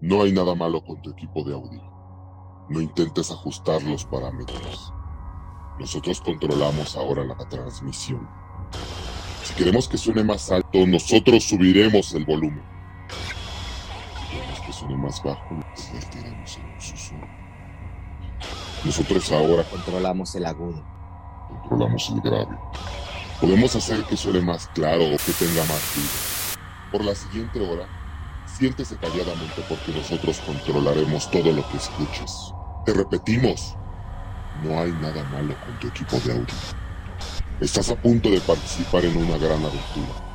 No hay nada malo con tu equipo de audio. No intentes ajustar los parámetros. Nosotros controlamos ahora la transmisión. Si queremos que suene más alto, nosotros subiremos el volumen. Si queremos que suene más bajo, lo convertiremos en un susurro. Nosotros ahora Controlamos el agudo. controlamos el grave. Podemos hacer que suene más claro o que tenga más vida. Por la siguiente hora, siéntese calladamente porque nosotros controlaremos todo lo que escuches. Te repetimos, no hay nada malo con tu equipo de audio. Estás a punto de participar en una gran aventura.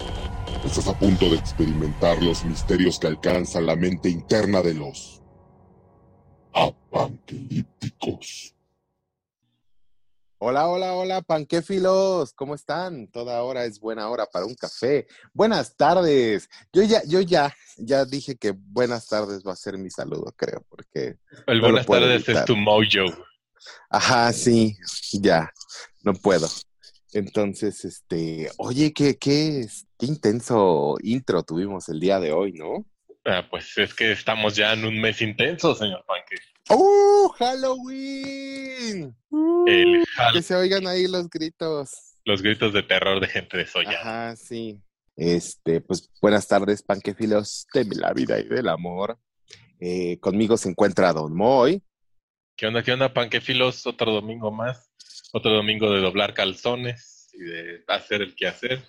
Estás a punto de experimentar los misterios que alcanzan la mente interna de los apanquilípticos. Hola, hola, hola, panquéfilos, ¿cómo están? Toda hora es buena hora para un café. Buenas tardes. Yo ya, yo ya, ya dije que buenas tardes va a ser mi saludo, creo, porque. El No buenas tardes es tu mojo. Ajá, sí, ya, no puedo. Entonces, este, oye, qué, qué, qué intenso intro tuvimos el día de hoy, ¿no? Ah, pues es que estamos ya en un mes intenso, señor Panque. ¡Oh, Halloween! Uh, El Hall- que se oigan ahí los gritos. Los gritos de terror de gente desollada. Ajá, sí. Este, pues buenas tardes, panquefilos de la vida y del amor. Eh, conmigo se encuentra Don Moy. ¿Qué onda, qué onda, panquefilos? Otro domingo más. Otro domingo de doblar calzones y de hacer el quehacer.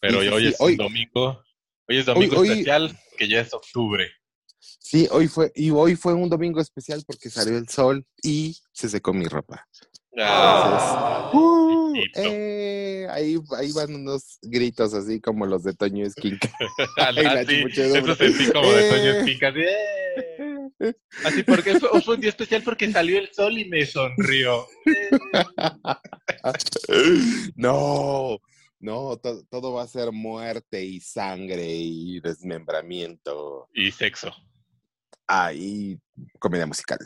Pero Sí, sí, hoy sí. es Hoy- un domingo. Hoy es domingo hoy- especial, que ya es octubre. Sí, hoy fue, y hoy fue un domingo especial porque salió el sol y se secó mi ropa. Ah, Uh, eh, ahí, ahí van unos gritos así como los de Toño Esquinca. Eso sentí como de Toño Eh. Esquinca. de, "Eh". Así porque fue, fue un día especial porque salió el sol y me sonrió. No, no, to- todo va a ser muerte y sangre y desmembramiento. Y sexo. Ah, y comedia musical.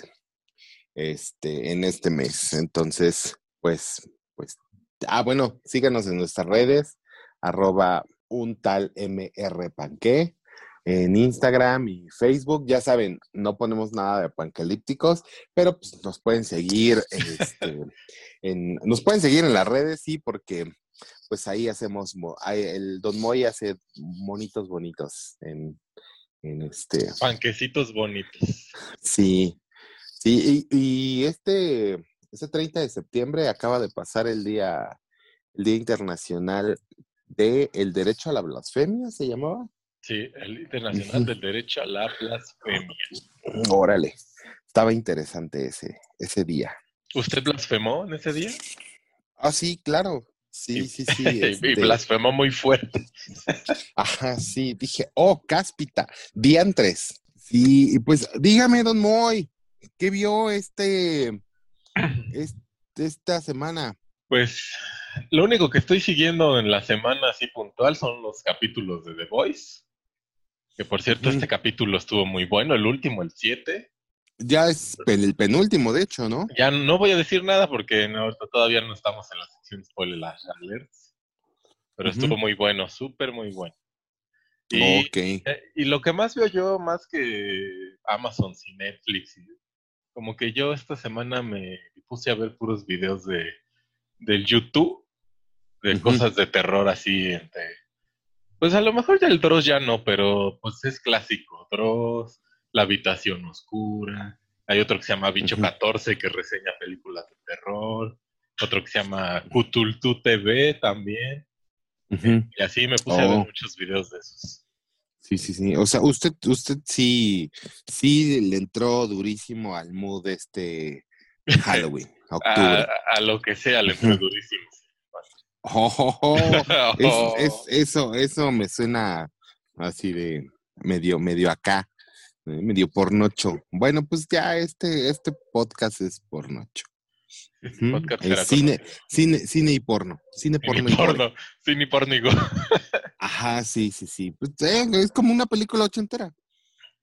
Este, en este mes. Entonces, pues, pues, ah, bueno, síganos en nuestras redes, arroba un tal MR Panqué, en Instagram y Facebook. Ya saben, no ponemos nada de panquelípticos, pero pues nos pueden seguir, este, en, nos pueden seguir en las redes, sí, porque pues ahí hacemos, el Don Moy hace monitos bonitos en, en este, Panquecitos bonitos. Sí, sí, y, y este, este 30 de septiembre acaba de pasar el día, el Día Internacional de el Derecho a la Blasfemia, ¿se llamaba? Sí, el Internacional del Derecho a la Blasfemia. Órale, estaba interesante ese, ese día. ¿Usted blasfemó en ese día? Ah, sí, claro, sí, sí, sí. y este, blasfemó muy fuerte. ajá, sí, dije, oh, cáspita, diantres. Sí, y pues dígame, don Moy, ¿qué vio este, es- esta semana? Pues lo único que estoy siguiendo en la semana así puntual son los capítulos de The Voice. Que por cierto, este capítulo estuvo muy bueno, el último, el 7. Ya es el penúltimo, de hecho, ¿no? Ya no voy a decir nada porque no, todavía no estamos en la sección spoiler alerts. Pero estuvo muy bueno, súper muy bueno. Y, Ok. eh, y lo que más veo yo, más que Amazon y Netflix, y- como que yo esta semana me puse a ver puros videos de del YouTube, de cosas de terror así, entre... Pues a lo mejor ya el Dross ya no, pero pues es clásico. Dross, La Habitación Oscura, hay otro que se llama Bicho Ujú. 14 que reseña películas de terror, otro que se llama Cutultu TV también, y así me puse a ver Oh. muchos videos de esos. Sí, sí, sí. O sea, usted, usted sí, sí le entró durísimo al mood este Halloween, A, octubre. a lo que sea le entré Ujú. durísimo. Oh, oh. Es- es- eso, eso me suena así de medio, medio acá, eh, medio pornocho. Bueno, pues ya este, este podcast es pornocho. Este podcast será cine, conocido. cine, cine y porno. Cine, porno y porno, cine porno y Ajá, sí, sí, sí. Pues, eh, es como una película ochentera.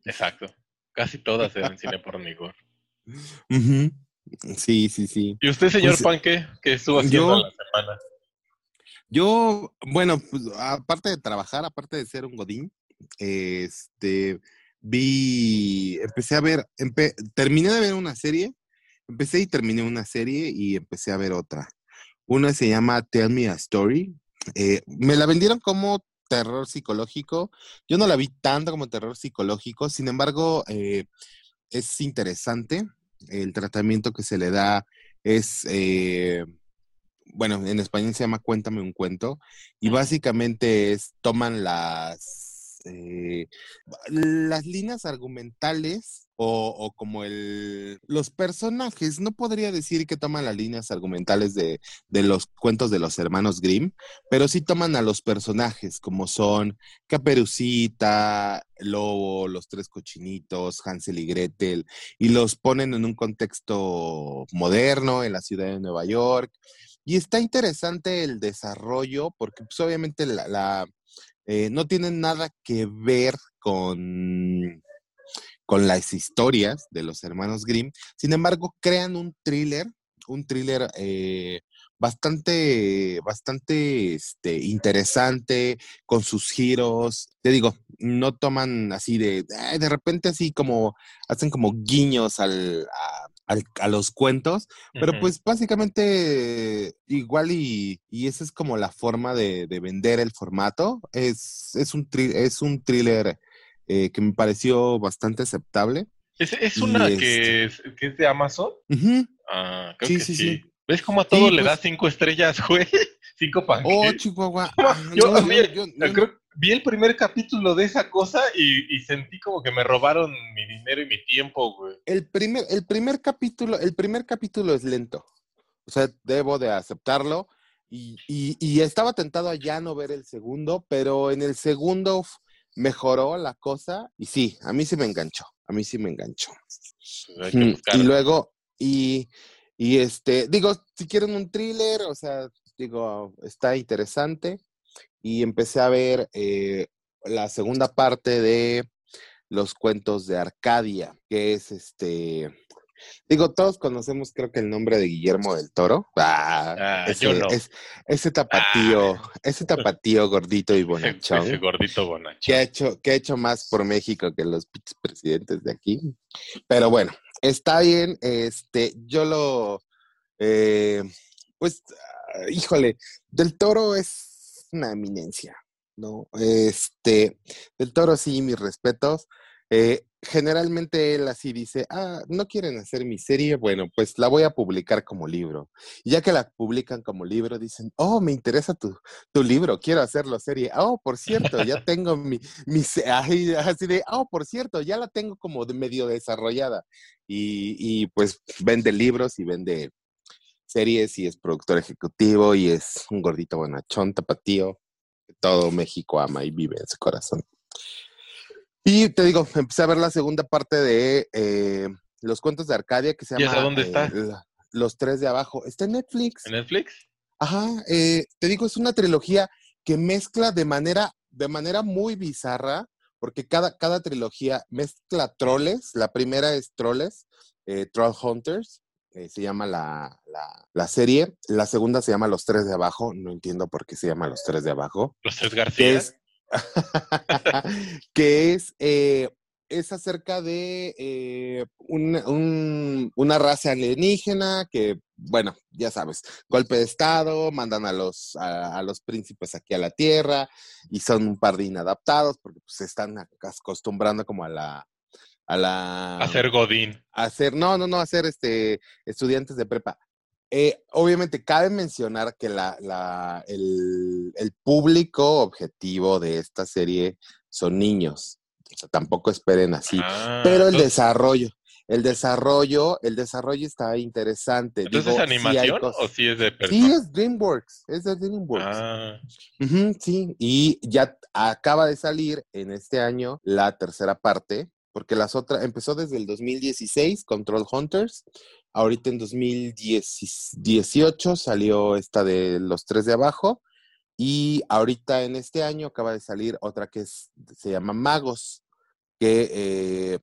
Exacto. Casi todas eran cine porno y gore. Sí, sí, sí. ¿Y usted, señor Pues, Panque, qué estuvo haciendo yo- la semana? Yo, bueno, pues, aparte de trabajar, aparte de ser un godín, este, vi, empecé a ver, terminé de ver una serie, empecé y terminé una serie y empecé a ver otra. Una se llama Tell Me a Story. Eh, me la vendieron como terror psicológico. Yo no la vi tanto como terror psicológico, sin embargo, eh, es interesante. El tratamiento que se le da es, eh, bueno, en español se llama Cuéntame un cuento, y básicamente es, toman las, eh, las líneas argumentales o, como el, los personajes, no podría decir que toman las líneas argumentales de, los cuentos de los hermanos Grimm, pero sí toman a los personajes, como son Caperucita, Lobo, los tres cochinitos, Hansel y Gretel, y los ponen en un contexto moderno, en la ciudad de Nueva York. Y está interesante el desarrollo, porque pues, obviamente la, eh, no tienen nada que ver con con las historias de los hermanos Grimm. Sin embargo, crean un thriller, un thriller eh, bastante, bastante este, interesante, con sus giros. Te digo, no toman así de, de repente así como, hacen como guiños al, los cuentos, pero pues básicamente igual y, y, esa es como la forma de, de vender el formato. Es, es, un, es un thriller eh, que me pareció bastante aceptable. ¿Es, una que, es, que, es, de Amazon? Ah, creo que sí. ¿Ves cómo a todo le da pues cinco estrellas, güey? Cinco pancakes. Oh, Chihuahua. yo, vi el primer capítulo de esa cosa y, y, sentí como que me robaron mi dinero y mi tiempo, güey. El primer, el primer capítulo, el primer capítulo es lento. O sea, debo de aceptarlo. Y, y, y estaba tentado a ya no ver el segundo, pero en el segundo mejoró la cosa y sí, a mí sí me enganchó, a mí sí me enganchó. Mm, y luego, y, y este, digo, si quieren un thriller, o sea, digo, está interesante. Y empecé a ver eh, la segunda parte de los cuentos de Arcadia, que es este, Digo, todos conocemos, creo que el nombre de Guillermo del Toro. Ah, ah ese, es, ese tapatío, ah. ese tapatío gordito y bonachón. Ese gordito bonachón. Que ha hecho, que ha hecho más por México que los presidentes de aquí. Pero bueno, está bien. Este, yo lo, eh, pues, ah, híjole, del Toro es una eminencia, ¿no? Este, del Toro sí, mis respetos. Eh, generalmente él así dice, ah, no quieren hacer mi serie, bueno, pues la voy a publicar como libro. Y ya que la publican como libro, dicen, oh, me interesa tu, tu libro, quiero hacerlo serie. Oh, por cierto, ya tengo mi, mi así de, oh, por cierto, ya la tengo como de medio desarrollada. Y, y pues vende libros y vende series y es productor ejecutivo y es un gordito bonachón, tapatío, que todo México ama y vive en su corazón. Y te digo, empecé a ver la segunda parte de eh, Los Cuentos de Arcadia, que se llama... ¿Y dónde está? Eh, los tres de abajo. Está en Netflix. ¿En Netflix? Ajá, eh, te digo, es una trilogía que mezcla de manera, de manera muy bizarra, porque cada, cada trilogía mezcla troles. La primera es Troles, Troll Hunters, se llama la, la, serie. La segunda se llama Los Tres de Abajo. No entiendo por qué se llama Los Tres de Abajo. Los Tres García. que es, eh, es acerca de eh, una raza alienígena que, bueno, ya sabes, golpe de Estado, mandan a los, a, los príncipes aquí a la Tierra y son un par de inadaptados porque pues, se están acostumbrando como a la... A la... A Godín. Hacer, no, no, no, a ser este, estudiantes de prepa. Eh, obviamente, cabe mencionar que la, la, el, el, público objetivo de esta serie son niños. O sea, tampoco esperen así. Ah, pero el desarrollo, el desarrollo, el desarrollo está interesante. ¿Entonces es animación o sí es de Sí, es DreamWorks, es de DreamWorks. Ah. sí, y ya acaba de salir en este año la tercera parte, porque las otras, empezó desde el 2016, Control Hunters, Ahorita en 2018 salió esta de los tres de abajo. Y ahorita en este año acaba de salir otra que se llama Magos, que eh,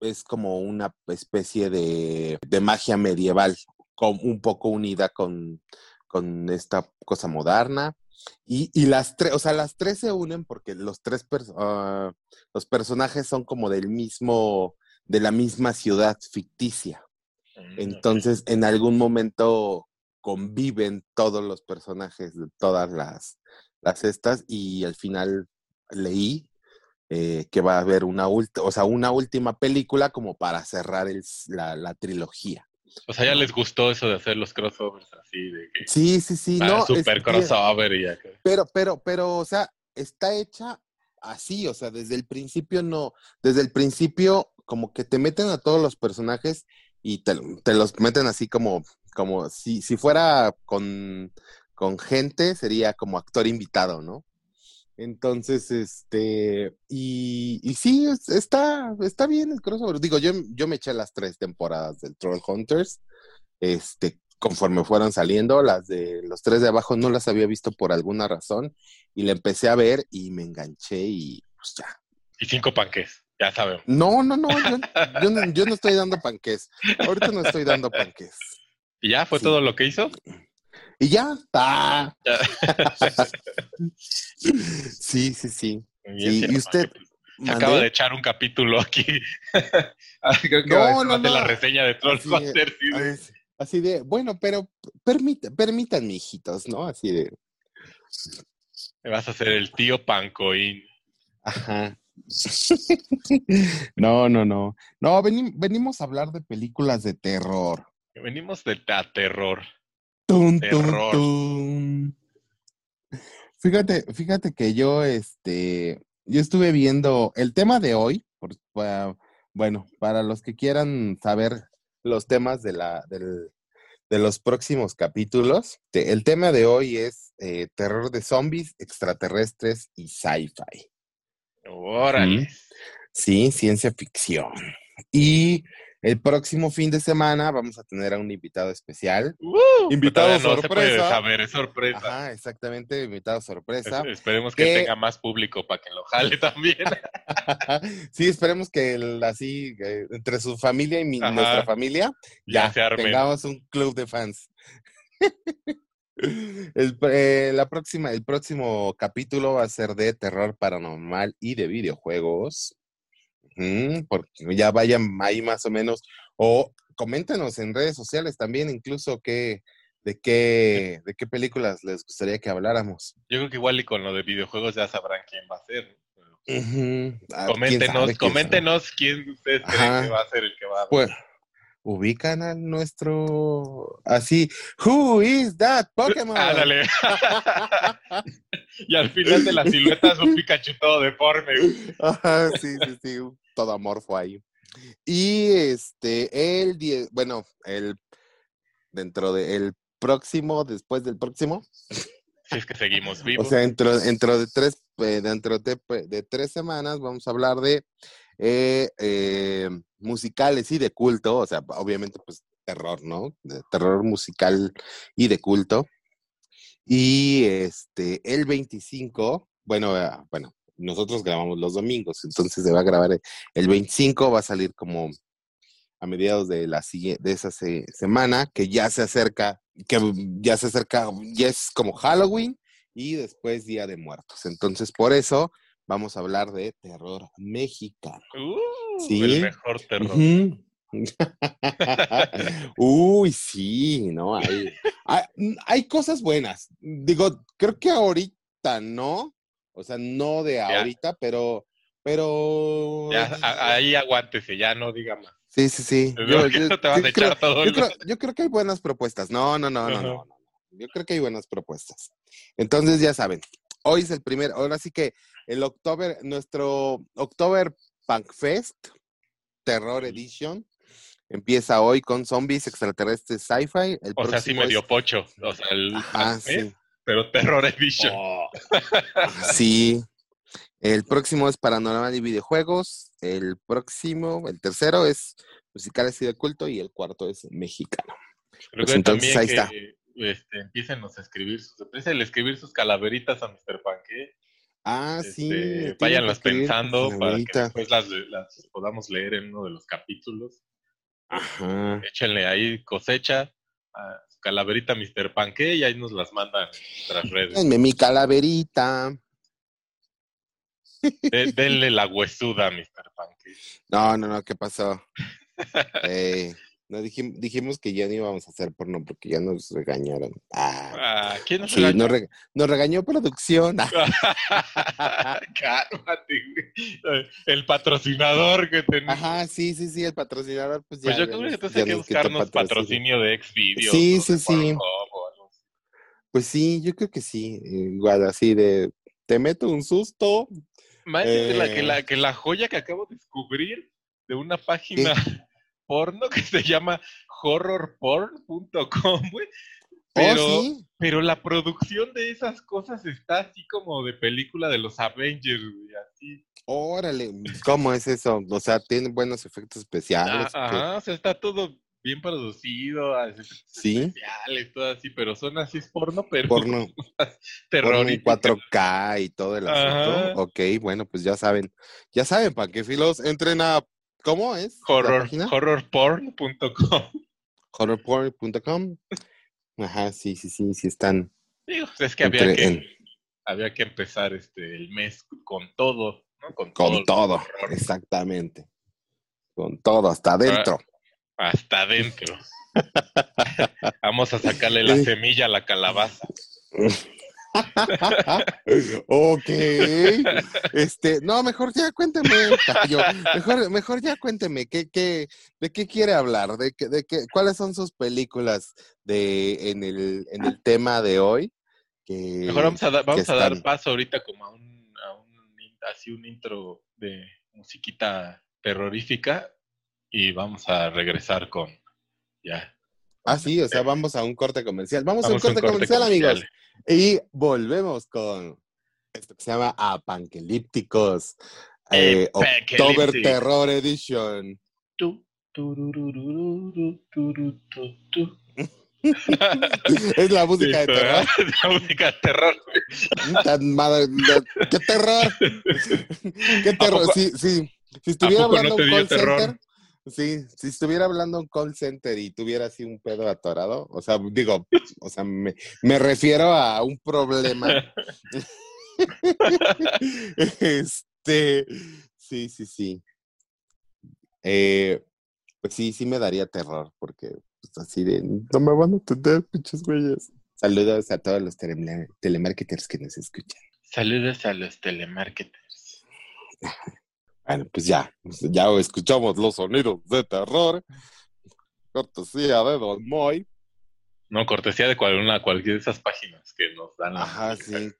es como una especie de, magia medieval, con, un poco unida con, con esta cosa moderna. Y, y las tres, o sea, las tres se unen porque los tres ah, los personajes son como del mismo, de la misma ciudad ficticia. Mm, Entonces, en algún momento conviven todos los personajes de todas las, las estas y al final leí eh, que va a haber una, o sea, una última película como para cerrar el la trilogía. O sea, ya les gustó eso de hacer los crossovers así, de que Sí, sí, sí, ah, no. super es- crossover y acá. Pero, pero, pero, o sea, está hecha así, o sea, desde el principio no, desde el principio como que te meten a todos los personajes y te, te los meten así como, como si, si fuera con, con gente, sería como actor invitado, ¿no? Entonces, este, y, y sí, es- está, está bien el crossover. Digo, yo, yo me eché las tres temporadas del Troll Hunters, este, conforme fueron saliendo, las de los tres de abajo no las había visto por alguna razón, y la empecé a ver y me enganché y pues ya. Y cinco panques, ya sabemos. No, no, no, yo, yo no, yo no estoy dando panques. Ahorita no estoy dando panques. ¿Y ya fue Sí. todo lo que hizo? Y ya, ¡ah! Sí, sí, sí. Bien, Sí, y usted, Se acaba ¿Mandé? de echar un capítulo aquí. Creo que No, no, ser la no. reseña de Troll Así Así, de, bueno, pero permita, permítanme, hijitos, ¿no? Así de, Me vas a hacer el tío Pancoín. ajá. No, no, no. No, veni- venimos a hablar de películas de terror. Venimos de a terror. Tun, tun, Terror. tun. Fíjate, fíjate que yo, este, yo estuve viendo el tema de hoy, por- bueno, para los que quieran saber los temas de la, del- de los próximos capítulos, te- el tema de hoy es eh, terror de zombies, extraterrestres y sci-fi. Órale. Sí, ciencia ficción. Y el próximo fin de semana vamos a tener a un invitado especial. Uh, Invitado todavía no se puede sorpresa. saber, es sorpresa. Ajá, exactamente, invitado sorpresa. Es- esperemos que que- tenga más público para que lo jale también. sí, esperemos que el- así, eh, entre su familia y mi- nuestra familia, Ya ya, se armen. tengamos un club de fans. El, eh, la próxima, el próximo capítulo va a ser de terror paranormal y de videojuegos. Porque ya vayan ahí más o menos. O coméntenos en redes sociales también, incluso qué, de qué, de qué películas les gustaría que habláramos. Yo creo que igual y con lo de videojuegos ya sabrán quién va a ser. ah, Coméntenos, quién sabe. coméntenos quién ustedes creen que va a ser el que va a Pues, ubican a nuestro así, who is that Pokémon? Ándale. y al final de la silueta es un Pikachu todo deforme. Ajá, sí, sí, sí, un todo amorfo ahí. Y este, el 10, bueno, el dentro del próximo, después del próximo, Si es que seguimos o vivos. sea, dentro, dentro de tres, eh, dentro de, de tres semanas vamos a hablar de eh, eh, musicales y de culto, o sea, obviamente pues terror, ¿no? De terror musical y de culto. Y este, el 25, bueno, eh, bueno, nosotros grabamos los domingos, entonces se va a grabar el- el 25, va a salir como a mediados de la de esa se- semana, que ya se acerca, que ya se acerca, ya es como Halloween y después Día de Muertos. Entonces, por eso vamos a hablar de terror mexicano. Uh, Sí. El mejor terror. Uy, sí, ¿no? Hay, hay, hay cosas buenas. Digo, creo que ahorita no, o sea, no de ahorita, pero, pero... Ya, ahí aguántese, ya no diga más. Sí, sí, sí. Creo, yo, creo, yo creo que hay buenas propuestas. No, no, no, no, no, no. Yo creo que hay buenas propuestas. Entonces, ya saben, hoy es el primer, ahora sí que el October, nuestro October Punk Fest, Terror Edition, empieza hoy con zombies extraterrestres sci-fi. O sea, sí próximo es- medio pocho. O sea, el Ajá, sí. Pero Terror Edition. Oh. Sí. El próximo es Paranormal y Videojuegos. El próximo, el tercero es Musicales y de Culto. Y el cuarto es Mexicano. Creo Pues que entonces, también ahí que está. este, empiecen a escribir sus, empiecen a escribir sus calaveritas a Mr. Panque. Ah, Este, sí. que váyanlas pensando para que después las, las podamos leer en uno de los capítulos. Ajá. Échenle ahí cosecha a calaverita Mr. Panque y ahí nos las mandan en nuestras redes. Denme mi calaverita. De- denle la huesuda, Mr. Panque. No, no, no, ¿qué pasó? Eh, no dijim- dijimos que ya no íbamos a hacer porno porque ya nos regañaron. Ah, Ah, ¿Quién nos sí, regañó? nos, rega- nos regañó producción. Ah, Cálmate, güey. El patrocinador que tenemos. Ajá, sí, sí, sí, el patrocinador, pues ya. Pues yo creo que entonces hay que buscarnos patrocinio de Xvideos. Sí, sí, sí. Pues sí, yo creo que sí. Igual así de, te meto un susto. Imagínate que, la, que, Eh. la, que la joya que acabo de descubrir de una página porno que se llama horrorporn.com, güey. Pero, oh, sí. pero la producción de esas cosas está así como de película de los Avengers, güey, así. Órale, ¿cómo es eso? O sea, tiene buenos efectos Ah, especiales. ¿o qué? Ajá, o sea, está todo bien producido, Sí. especiales, todo así, pero son así es porno, pero Porno, porno en terrorífico. 4K y todo el asunto. Ajá. Ok, bueno, pues ya saben. Ya saben, para que filos entren a. ¿Cómo es? Horror, horrorporn.com. Horrorporn.com. Ajá, sí, sí, sí, sí están. Digo, pues es que había que, en- había que empezar este el mes con todo, ¿no? Con, con todo, horror. exactamente. Con todo, hasta adentro. hasta adentro. Vamos a sacarle la semilla a la calabaza. ok. Este, no, mejor ya cuénteme. Yo, mejor, mejor ya cuénteme, ¿qué, qué, ¿de qué quiere hablar? ¿De qué, de qué, ¿Cuáles son sus películas de, en, el, en el tema de hoy? Que, Mejor vamos a, dar vamos que a dar están- paso ahorita como a un, a un así un intro de musiquita terrorífica y vamos a regresar con ya. Ah, sí, o sea, vamos a un corte comercial. Vamos, a un Vamos a un corte, corte comercial, amigos. Y volvemos con esto que se llama Apanquelípticos. Eh, October. Terror Edition. Tu, tu. Es la música de Listo, terror. La música de terror. Tan madre- de- ¡Qué terror! ¡Qué terror! Sí, sí. Si estuviera no hablando te un call terror? center, sí, si estuviera hablando un call center y tuviera así un pedo atorado, o sea, digo, o sea, me, me refiero a un problema. este, sí, sí, sí. Eh, pues sí, sí me daría terror, porque pues, así de, no me van a atender, pinches güeyes. Saludos a todos los tele- telemarketers que nos escuchan. Saludos a los telemarketers. Bueno, pues ya, ya escuchamos los sonidos de terror. Cortesía de Don Moy. No, cortesía de cual- una, cualquiera de esas páginas que nos dan Ajá, sí.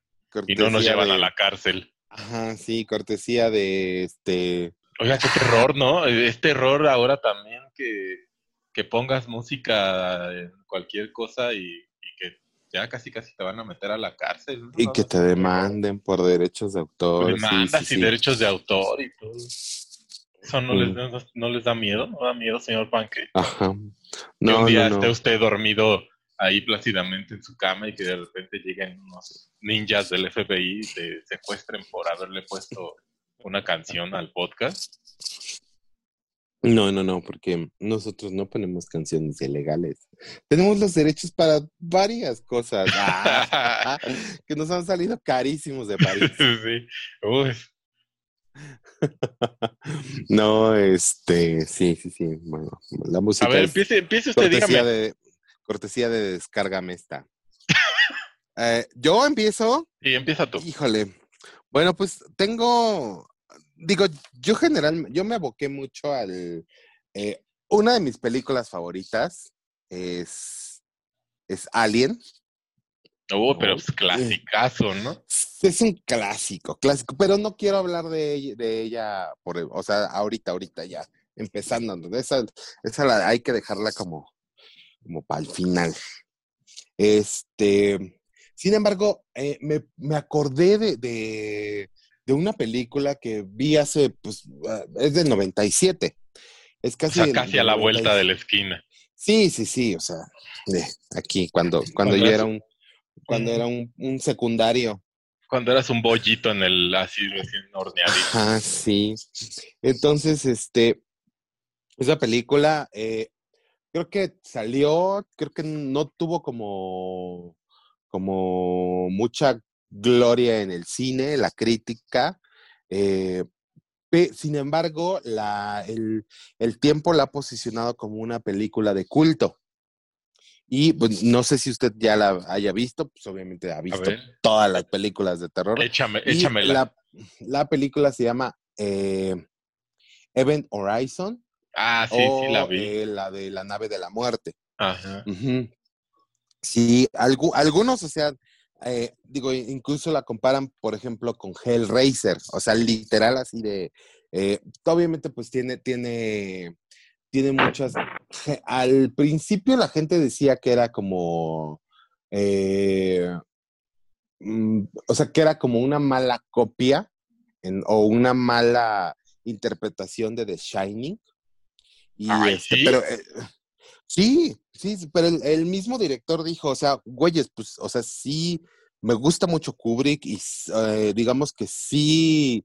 y no nos llevan de- a la cárcel. Ajá, sí, cortesía de este. Oiga, qué terror, ¿no? Es terror ahora también que, que pongas música en cualquier cosa y, y que ya casi casi te van a meter a la cárcel. ¿no? Y que te demanden por derechos de autor. Demandas sí, y sí. derechos de autor y todo. Eso no, les, no, no les da miedo, no da miedo, señor Panque. Ajá. que un día esté usted dormido ahí plácidamente en su cama y que de repente lleguen unos ninjas del FBI y te secuestren por haberle puesto una canción al podcast. No, no, no, porque nosotros no ponemos canciones ilegales. Tenemos los derechos para varias cosas ah, que nos han salido carísimos de París. sí. Uy, No, este, sí, sí, sí. Bueno, la música A ver, empiece, empiece usted, cortesía dígame. de cortesía de descárgame esta. Eh, yo empiezo, Y empieza tú. híjole. Bueno, pues tengo, digo, yo general, yo me aboqué mucho al, eh, una de mis películas favoritas es, es Alien. Oh, pero pues clasicazo, ¿no? Es un clásico, clásico, pero no quiero hablar de ella, de ella por, o sea, ahorita, ahorita ya, empezando. ¿no? Esa, esa la, hay que dejarla como, como para el final. Este, sin embargo, eh, me, me acordé de, de, de una película que vi hace, pues, ah, es del 97. Es O casi, sea, del- casi a la 97. vuelta de la esquina. Sí, sí, sí, o sea, de aquí, cuando, cuando Cuando yo era un, cuando era un, un secundario. Cuando eras un bollito en el así recién horneadito. Ajá, sí. Entonces, este, esa película, eh, creo que salió, creo que no tuvo como, como mucha gloria en el cine, la crítica. Eh, sin embargo, la, el, el, tiempo la ha posicionado como una película de culto. Y pues, no sé si usted ya la haya visto, pues obviamente ha visto todas las películas de terror. Échame, échamela. La, la película se llama eh, Event Horizon. Ah, sí, sí, la vi. Eh, la de la nave de la muerte. Ajá. Sí, algunos, o sea, eh, digo, incluso la comparan, por ejemplo, con Hellraiser, o sea, literal así de, eh, obviamente pues tiene, tiene, tiene muchas, al principio la gente decía que era como, eh, mm, o sea, que era como una mala copia o una mala interpretación de The Shining. Y este, pero Sí, sí, pero el, mismo director dijo, o sea, güeyes, pues, o sea, sí, me gusta mucho Kubrick y eh, digamos que sí,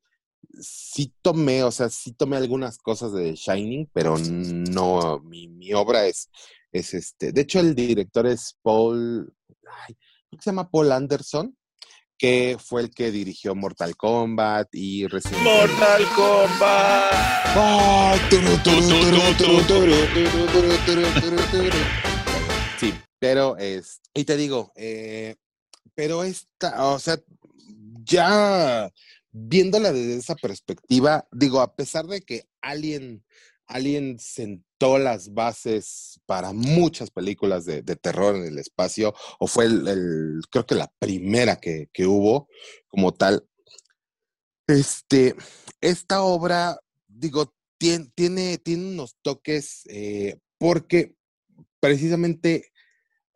sí tomé, o sea, sí tomé algunas cosas de Shining, pero no, mi, mi obra es, es este, de hecho el director es Paul, ay, ¿cómo se llama Paul Anderson? Que fue el que dirigió Mortal Kombat y Resident ¡Mortal Kombat! Sí, pero es. Y te digo, eh, pero esta, o sea, ya viéndola desde esa perspectiva, digo, a pesar de que Alien, Alien sentó las bases para muchas películas de, terror en el espacio, o fue el, creo que la primera que, hubo como tal. Este, esta obra, digo, tiene, tiene, tiene unos toques eh, porque precisamente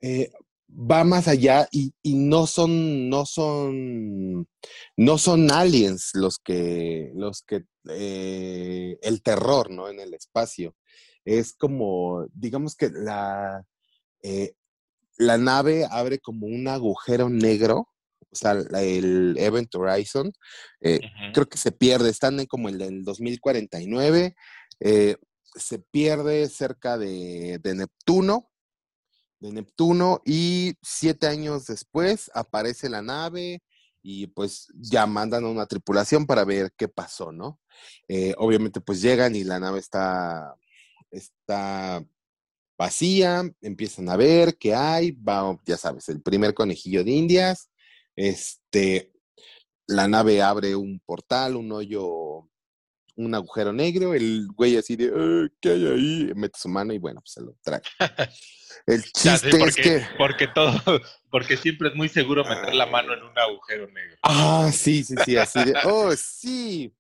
eh, va más allá y, no son, no son, no son aliens los que, los que, eh, el terror, ¿no? En el espacio. Es como, digamos que la, eh, la nave abre como un agujero negro, o sea, el Event Horizon, eh, creo que se pierde, están en como el del 2049, se pierde cerca de, de Neptuno, de Neptuno y siete años después aparece la nave y pues ya mandan a una tripulación para ver qué pasó, ¿no? Eh, obviamente pues llegan y la nave está, está vacía, empiezan a ver qué hay, va, ya sabes, el primer conejillo de indias, este, la nave abre un portal, un hoyo, un agujero negro, el güey así de, eh, ¿qué hay ahí? Mete su mano y bueno, pues se lo trae. El chiste porque, es que. Porque todo, porque siempre es muy seguro meter la mano en un agujero negro. Ah, sí, sí, sí, así de. Oh, sí.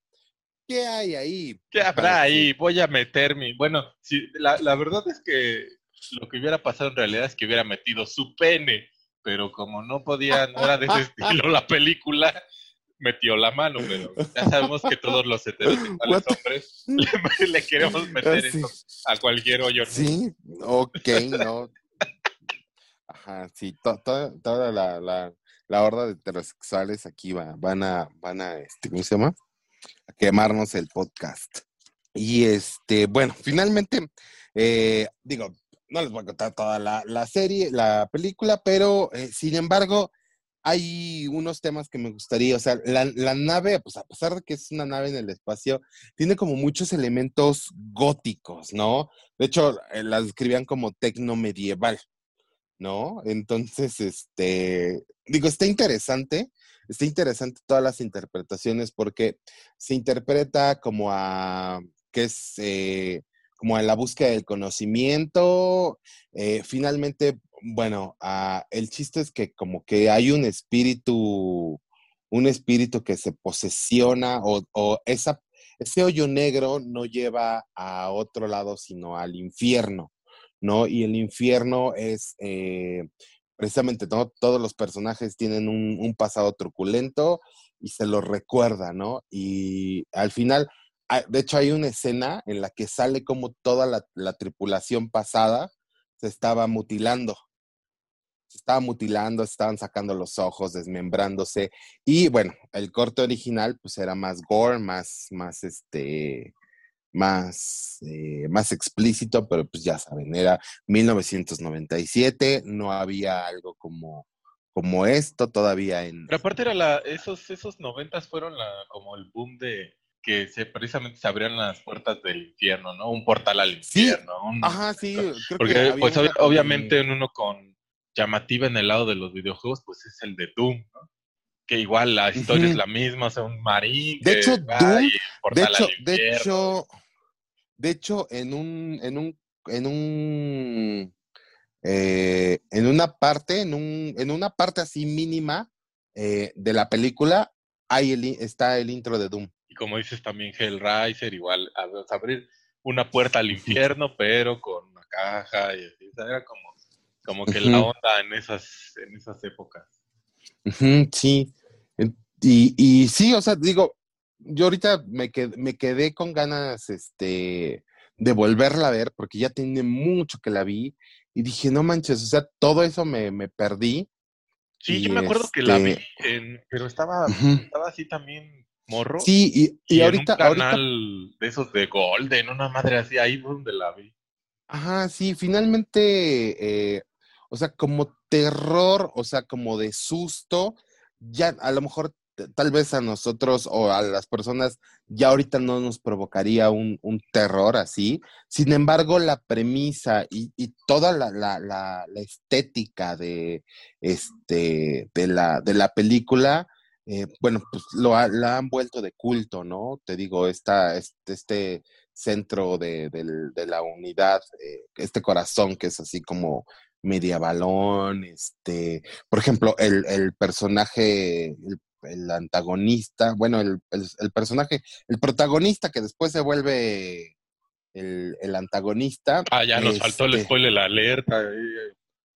¿Qué hay ahí? ¿Qué habrá ahí? Voy a meter mi. Bueno, sí, la, la verdad es que lo que hubiera pasado en realidad es que hubiera metido su pene, pero como no podía, no era de ese estilo la película, metió la mano, pero ya sabemos que todos los heterosexuales hombres le, queremos meter eso a cualquier hoyo. Sí, ok, no. Ajá, sí, toda la, la, la, horda de heterosexuales aquí va, van a, van a, este, ¿cómo se llama? A quemarnos el podcast. Y este, bueno, finalmente, eh, digo, no les voy a contar toda la, la serie, la película, pero eh, sin embargo, hay unos temas que me gustaría, o sea, la, nave, pues a pesar de que es una nave en el espacio, tiene como muchos elementos góticos, ¿no? De hecho, eh, la describían como tecno medieval, ¿no? Entonces, este, digo, está interesante, está interesante todas las interpretaciones porque se interpreta como a, que es... Eh, como en la búsqueda del conocimiento, eh, finalmente bueno, ah, el chiste es que como que hay un espíritu, un espíritu que se posesiona o, esa, ese hoyo negro no lleva a otro lado, sino al infierno, ¿no? Y el infierno es, eh, precisamente, todos los personajes tienen un, pasado truculento y se lo recuerda, ¿no? Y al final, ah, de hecho, hay una escena en la que sale como toda la tripulación pasada se estaba mutilando se estaba mutilando, estaban sacando los ojos, desmembrándose. Y bueno, el corte original pues era más gore, más, más este, más, eh, más explícito, pero pues ya saben, era 1997, no había algo como, como esto todavía en... Pero aparte era la, esos, esos noventas fueron la, como el boom de que se, precisamente se abrían las puertas del infierno, ¿no? Un portal al infierno. Ajá, sí. Creo Porque pues obviamente en uno con llamativa en el lado de los videojuegos, pues es el de Doom, ¿no? Que igual la historia es la misma, o sea, un marín. De hecho, Doom, de hecho, de hecho, de hecho, en un, en un, en un, eh, en una parte, en un, en una parte así mínima eh, de la película, el, está el intro de Doom. Y como dices también Hellraiser, igual, abrir una puerta al infierno, pero con una caja y así, era como, como que la onda en esas, en esas épocas. sí. Y, y sí, o sea, digo, yo ahorita me quedé, me quedé con ganas este, de volverla a ver porque ya tiene mucho que la vi y dije, no manches, o sea, todo eso me, me perdí. Sí, yo me acuerdo que la vi, este pero estaba, estaba así también morro. Sí, y, y, ahorita. En un canal de esos de Golden, una madre así, ahí donde la vi. Ajá, sí, finalmente, eh, o sea, como terror, o sea, como de susto, ya a lo mejor tal vez a nosotros o a las personas ya ahorita no nos provocaría un, terror así. Sin embargo, la premisa y, toda la, estética de, este, de, la, de la película, eh, bueno, pues lo la han vuelto de culto, ¿no? Te digo, esta, este, este centro de, la unidad, eh, este corazón que es así como medievalón, este, por ejemplo, el, el personaje, antagonista, bueno, el, personaje, el protagonista que después se vuelve el, antagonista. Ah, ya nos faltó el este spoiler, la alerta.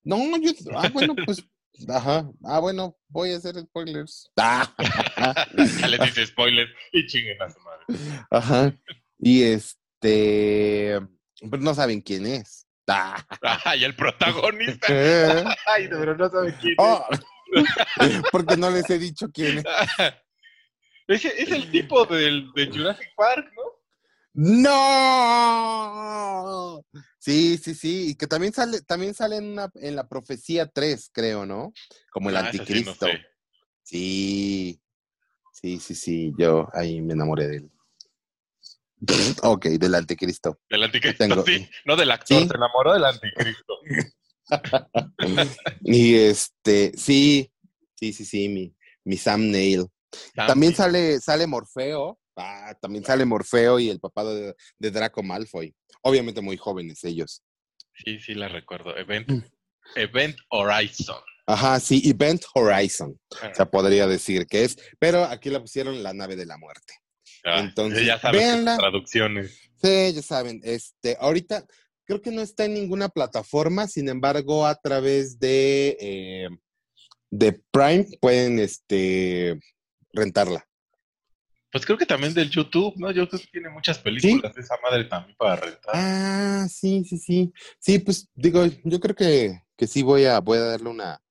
No, yo, ah, bueno, pues, ajá, ah, bueno, voy a hacer spoilers. ya le dice spoiler y chinguen a su madre. Ajá, y este, pero no saben quién es. Ay, el protagonista. Ay, pero no saben quién es. Oh, Porque no les he dicho quién es. Es, el tipo del, de Jurassic Park, ¿no? ¡No! Sí, sí, sí. Y que también sale, también sale en, en la profecía 3, creo, ¿no? Como el ah, anticristo. Sí, sí, sí, sí. Yo ahí me enamoré de él. Ok, del anticristo. Del anticristo, sí. No del actor, se enamoró del anticristo. y este, sí, sí, sí, sí, mi, mi Sam Neill. También sale, sale Morfeo. Ah, también sale Morfeo y el papá de, Draco Malfoy. Obviamente muy jóvenes ellos. Sí, sí, la recuerdo. Event, mm. Event Horizon. Ajá, sí, Event Horizon. O sea, podría decir que es. Pero aquí la pusieron la nave de la muerte. Ah, Entonces, ya saben traducciones. Sí, ya saben. Este, ahorita, creo que no está en ninguna plataforma, sin embargo, a través de, eh, de Prime pueden este, rentarla. Pues creo que también del YouTube, ¿no? YouTube tiene muchas películas de esa madre también para rentar. Ah, sí, sí, sí. Sí, pues digo, yo creo que, que sí voy a, voy a darle una,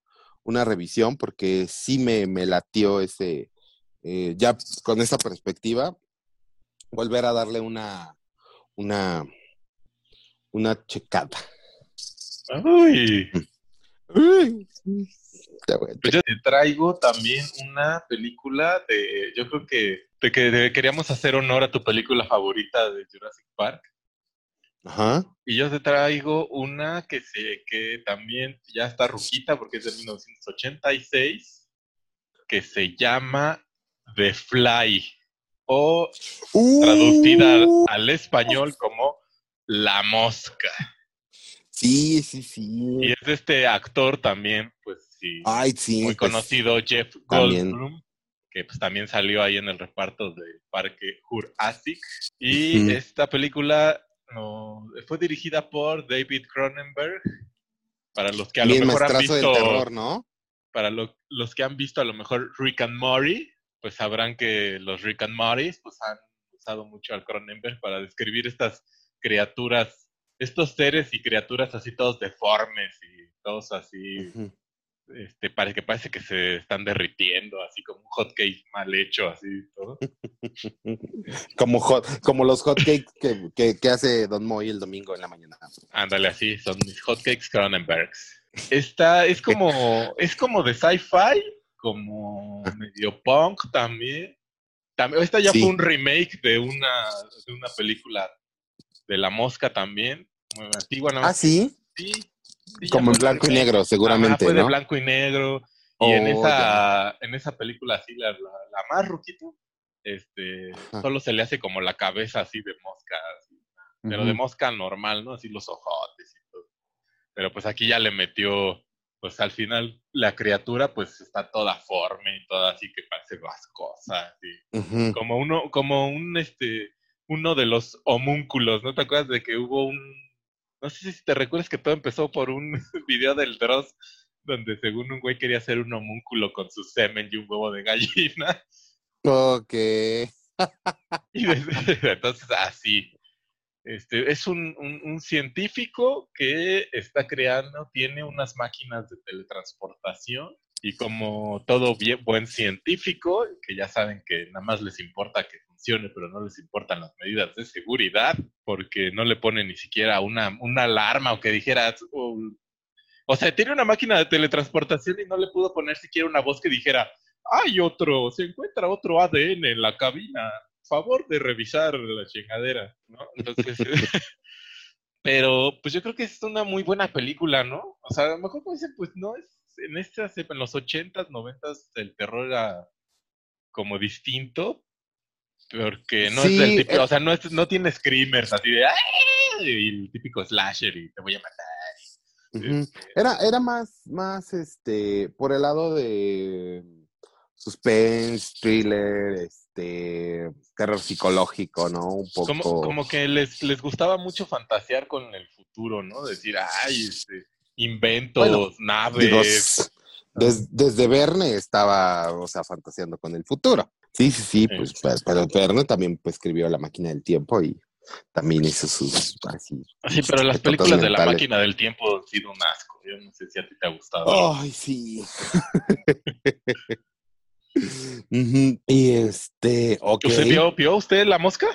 una revisión porque sí me, me latió ese, eh, ya con esa perspectiva, volver a darle una, una, una checada. Uy. Uy. Pues yo te traigo también una película de, yo creo que, de que queríamos hacer honor a tu película favorita de Jurassic Park. Ajá. Y yo te traigo una que se, que también ya está ruquita porque es de 1986, que se llama The Fly, o traducida al español como la Mosca. Sí, sí, sí. Y es de este actor también, pues sí, muy pues, conocido, Jeff Goldblum, que pues también salió ahí en el reparto del Parque Jurassic. Y esta película no, fue dirigida por David Cronenberg. Para los que a lo mejor han visto. Terror, ¿no? Para los que han visto a lo mejor Rick and Morty, pues sabrán que los Rick and Morty pues han usado mucho al Cronenberg para describir estas criaturas, estos seres y criaturas así todos deformes y todos así este, parece que parece que se están derritiendo, así como un hot cake mal hecho, así todo. como, hot, como los hot cakes que, que, que, hace Don Moy el domingo en la mañana. Ándale, así, son mis hot cakes Cronenbergs. Esta es como, es como de sci-fi, como medio punk también. también esta ya fue un remake de una, de una película de La Mosca también, muy antigua. ¿no? Ah, sí. Sí, como en blanco y negro, seguramente. fue de blanco y negro. Y en oh, esa, en esa película así, la, la, más ruquito, este, solo se le hace como la cabeza así de mosca, pero de mosca normal, ¿no? Así los ojotes y todo. Pero pues aquí ya le metió, pues al final la criatura pues está toda forme y toda así que parece vascosa, así. Como uno, como un este, uno de los homúnculos, ¿no te acuerdas de que hubo un no sé si te recuerdas que todo empezó por un video del Dross donde según un güey quería hacer un homúnculo con su semen y un huevo de gallina. Ok. y entonces así. Este, es un, un, científico que está creando, tiene unas máquinas de teletransportación y como todo buen científico, que ya saben que nada más les importa que pero no les importan las medidas de seguridad, porque no le ponen ni siquiera una, una alarma o que dijera, o, sea, tiene una máquina de teletransportación y no le pudo poner siquiera una voz que dijera, hay otro, se encuentra otro ADN en la cabina, favor de revisar la chingadera, ¿no? Entonces, pero pues yo creo que es una muy buena película, ¿no? O sea, a lo mejor dicen, pues no es, en estas, en los ochentas, noventas, el terror era como distinto, porque no es el típico, eh o sea, no, es, no tiene screamers así de y el típico slasher y te voy a matar. Este era, era más, más este, por el lado de suspense, thriller, este, terror psicológico, ¿no? Un poco. Como, como que les, les gustaba mucho fantasear con el futuro, ¿no? Decir, ay, este, inventos, naves. desde Verne estaba, o sea, fantaseando con el futuro. Sí, sí, sí, pues, pero Verne también pues, escribió La máquina del tiempo y también hizo sus... Así, sí, pero las películas de La máquina del tiempo han sido un asco. Yo no sé si a ti te ha gustado. Ay, sí. Y este, ¿Usted vio, usted La Mosca?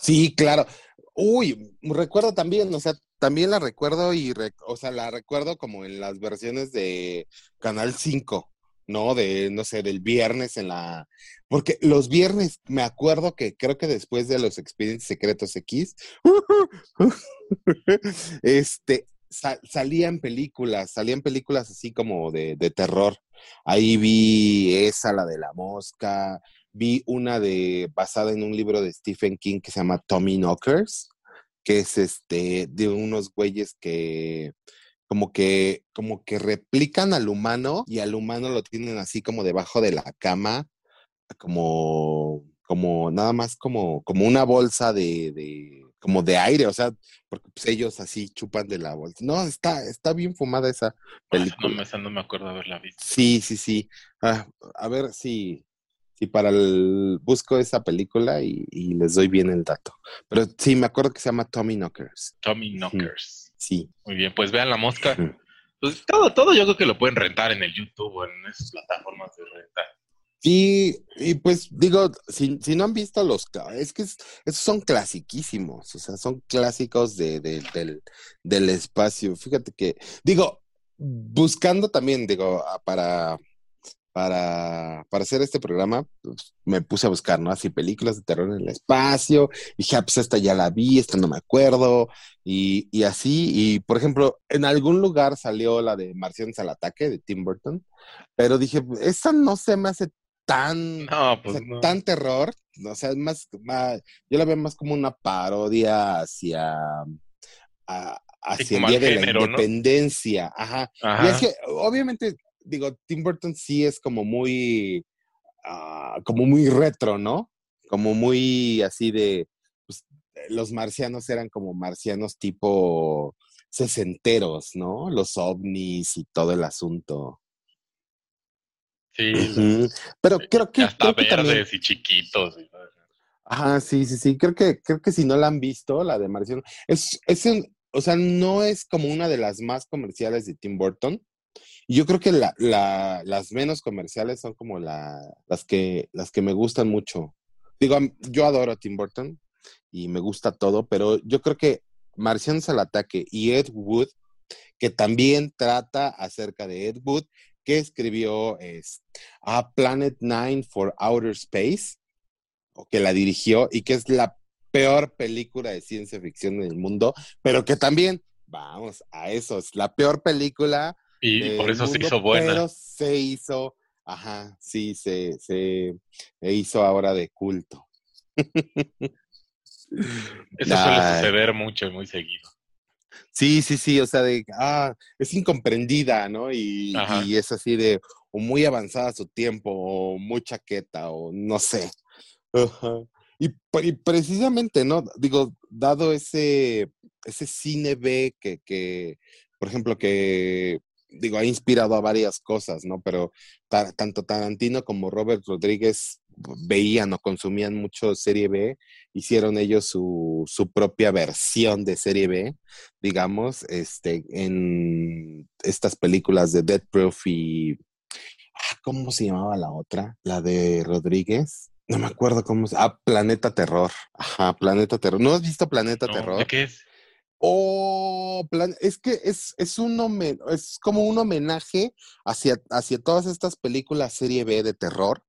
Sí, claro. Uy, recuerdo también, o sea, también la recuerdo y, o sea, la recuerdo como en las versiones de Canal 5. ¿no? De, no sé, del viernes en la... Porque los viernes, me acuerdo que creo que después de los expedientes secretos X, este, salían películas, salían películas así como de, de, terror. Ahí vi esa, la de la mosca, vi una de, basada en un libro de Stephen King que se llama Tommy Knockers, que es este, de unos güeyes que como que, como que replican al humano y al humano lo tienen así como debajo de la cama, como, como nada más como, como una bolsa de, de como de aire, o sea, porque pues, ellos así chupan de la bolsa. No, está, está bien fumada esa película. no, no me acuerdo haberla visto. Sí, sí, sí. Ah, a ver si, si para el busco esa película y, y, les doy bien el dato. Pero sí, me acuerdo que se llama Tommy Knockers. Tommy Knockers. Sí. Muy bien, pues vean la mosca. Pues todo, todo yo creo que lo pueden rentar en el YouTube o en esas plataformas de renta. Sí, y pues digo, si, si no han visto los, es que esos son clasiquísimos, o sea, son clásicos de, del, del espacio. Fíjate que, digo, buscando también, digo, para para, para hacer este programa, pues, me puse a buscar, ¿no? Así películas de terror en el espacio. Y dije, ah, pues esta ya la vi, esta no me acuerdo. Y, y así, y por ejemplo, en algún lugar salió la de Marcianos al ataque de Tim Burton. Pero dije, esa no se me hace tan, pues tan terror. O sea, es más, yo la veo más como una parodia hacia, hacia el día de la independencia. Ajá. Y es que, obviamente, digo, Tim Burton sí es como muy, ah, como muy retro, ¿no? Como muy así de, pues, los marcianos eran como marcianos tipo sesenteros, ¿no? Los ovnis y todo el asunto. Sí. Pero creo que... Hasta verdes y chiquitos. Ajá, sí, sí, sí. Creo que, creo que si no la han visto, la de Marciano, es, es o sea, no es como una de las más comerciales de Tim Burton, yo creo que la, la, las menos comerciales son como la, las, que, las que me gustan mucho. Digo, yo adoro a Tim Burton y me gusta todo, pero yo creo que Marcianos al ataque y Ed Wood, que también trata acerca de Ed Wood, que escribió es, A Planet Nine for Outer Space, o que la dirigió y que es la peor película de ciencia ficción del mundo, pero que también, vamos, a eso, es la peor película. Y por eso se hizo buena. Pero se hizo, ajá, sí, se, se hizo ahora de culto. Eso suele suceder mucho y muy seguido. Sí, sí, sí, o sea, de, ah, es incomprendida, ¿no? Y, y, es así de, o muy avanzada su tiempo, o muy chaqueta, o no sé. Y, precisamente, ¿no? Digo, dado ese, ese cine B que, que, por ejemplo, que, digo, ha inspirado a varias cosas, ¿no? Pero tanto Tarantino como Robert Rodríguez veían o consumían mucho serie B, hicieron ellos su, su, propia versión de serie B, digamos, este, en estas películas de Dead Proof y... Ah, ¿Cómo se llamaba la otra? La de Rodríguez. No me acuerdo cómo se Ah, Planeta Terror. Ajá, Planeta Terror. ¿No has visto Planeta Terror? ¿De qué es? Oh, plan, es que es, es, un es como un homenaje hacia, hacia todas estas películas serie B de terror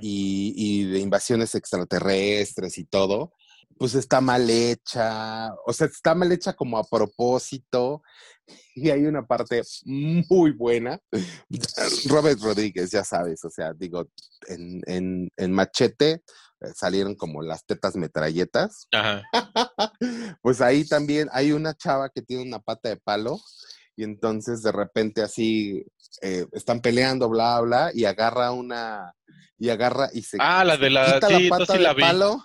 y, y, de invasiones extraterrestres y todo. Pues está mal hecha, o sea, está mal hecha como a propósito. Y hay una parte muy buena. Robert Rodríguez, ya sabes, o sea, digo, en, en, en Machete salieron como las tetas metralletas. Ajá. pues ahí también hay una chava que tiene una pata de palo y entonces de repente así eh, están peleando, bla, bla, y agarra una, y agarra y se ah, la de la, quita la pata de palo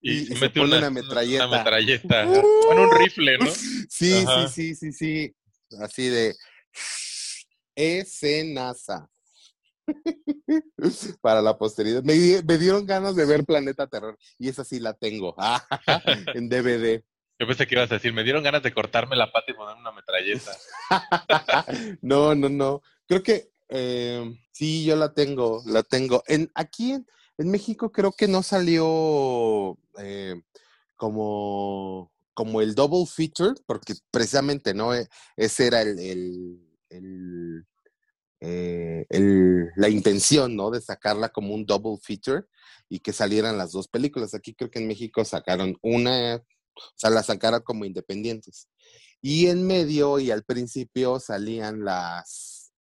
y, se pone una, metralleta. Una metralleta. Un rifle, ¿no? Sí, sí, sí, sí, sí. Así de escenaza. para la posteridad. Me, dieron ganas de ver Planeta Terror y esa sí la tengo en DVD. Yo pensé que ibas a decir, me dieron ganas de cortarme la pata y ponerme una metralleta. no, no, no. Creo que eh, sí, yo la tengo, la tengo. En, aquí en, México creo que no salió eh, como, como el double feature, porque precisamente no, e, ese era el eh, la intención, ¿no? De sacarla como un double feature y que salieran las dos películas. Aquí creo que en México sacaron una, o sea, la sacaron como independientes. Y en medio y al principio salían las,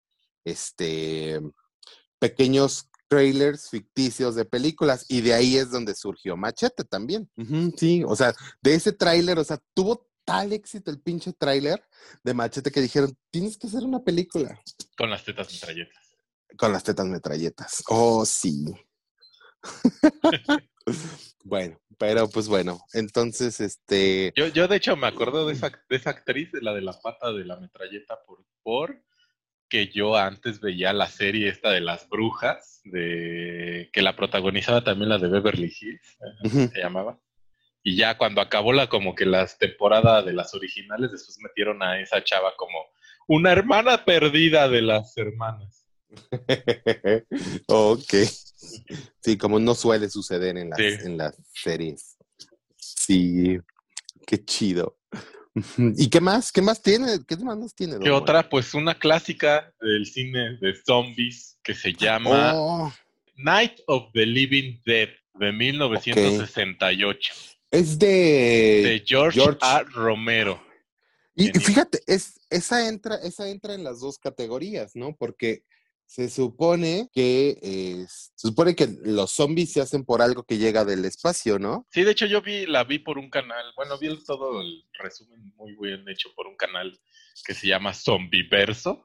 este, pequeños trailers ficticios de películas y de ahí es donde surgió Machete también. sí, o sea, de ese trailer, o sea, tuvo tal éxito el pinche tráiler de Machete que dijeron, tienes que hacer una película. Con las tetas metralletas. Con las tetas metralletas. Oh, sí. bueno, pero pues bueno, entonces este... Yo, yo de hecho me acuerdo de esa, de esa actriz, de la de la pata de la metralleta por, por que yo antes veía la serie esta de las brujas, de que la protagonizaba también la de Beverly Hills, se llamaba. Y ya cuando acabó la como que las temporadas de las originales, después metieron a esa chava como una hermana perdida de las hermanas. ok. Sí, como no suele suceder en las, en las series. Sí, qué chido. ¿Y qué más? ¿Qué más tiene? ¿Qué más tiene? ¿Qué otra? Pues una clásica del cine de zombies que se llama oh. Night of the Living Dead de 1968. Es de, George, A. Romero. Y, fíjate, es, esa, entra, esa entra en las dos categorías, ¿no? Porque se supone que se supone que los zombies se hacen por algo que llega del espacio, ¿no? Sí, de hecho yo vi, la vi por un canal, bueno, vi todo el resumen muy bien hecho por un canal que se llama Zombieverso.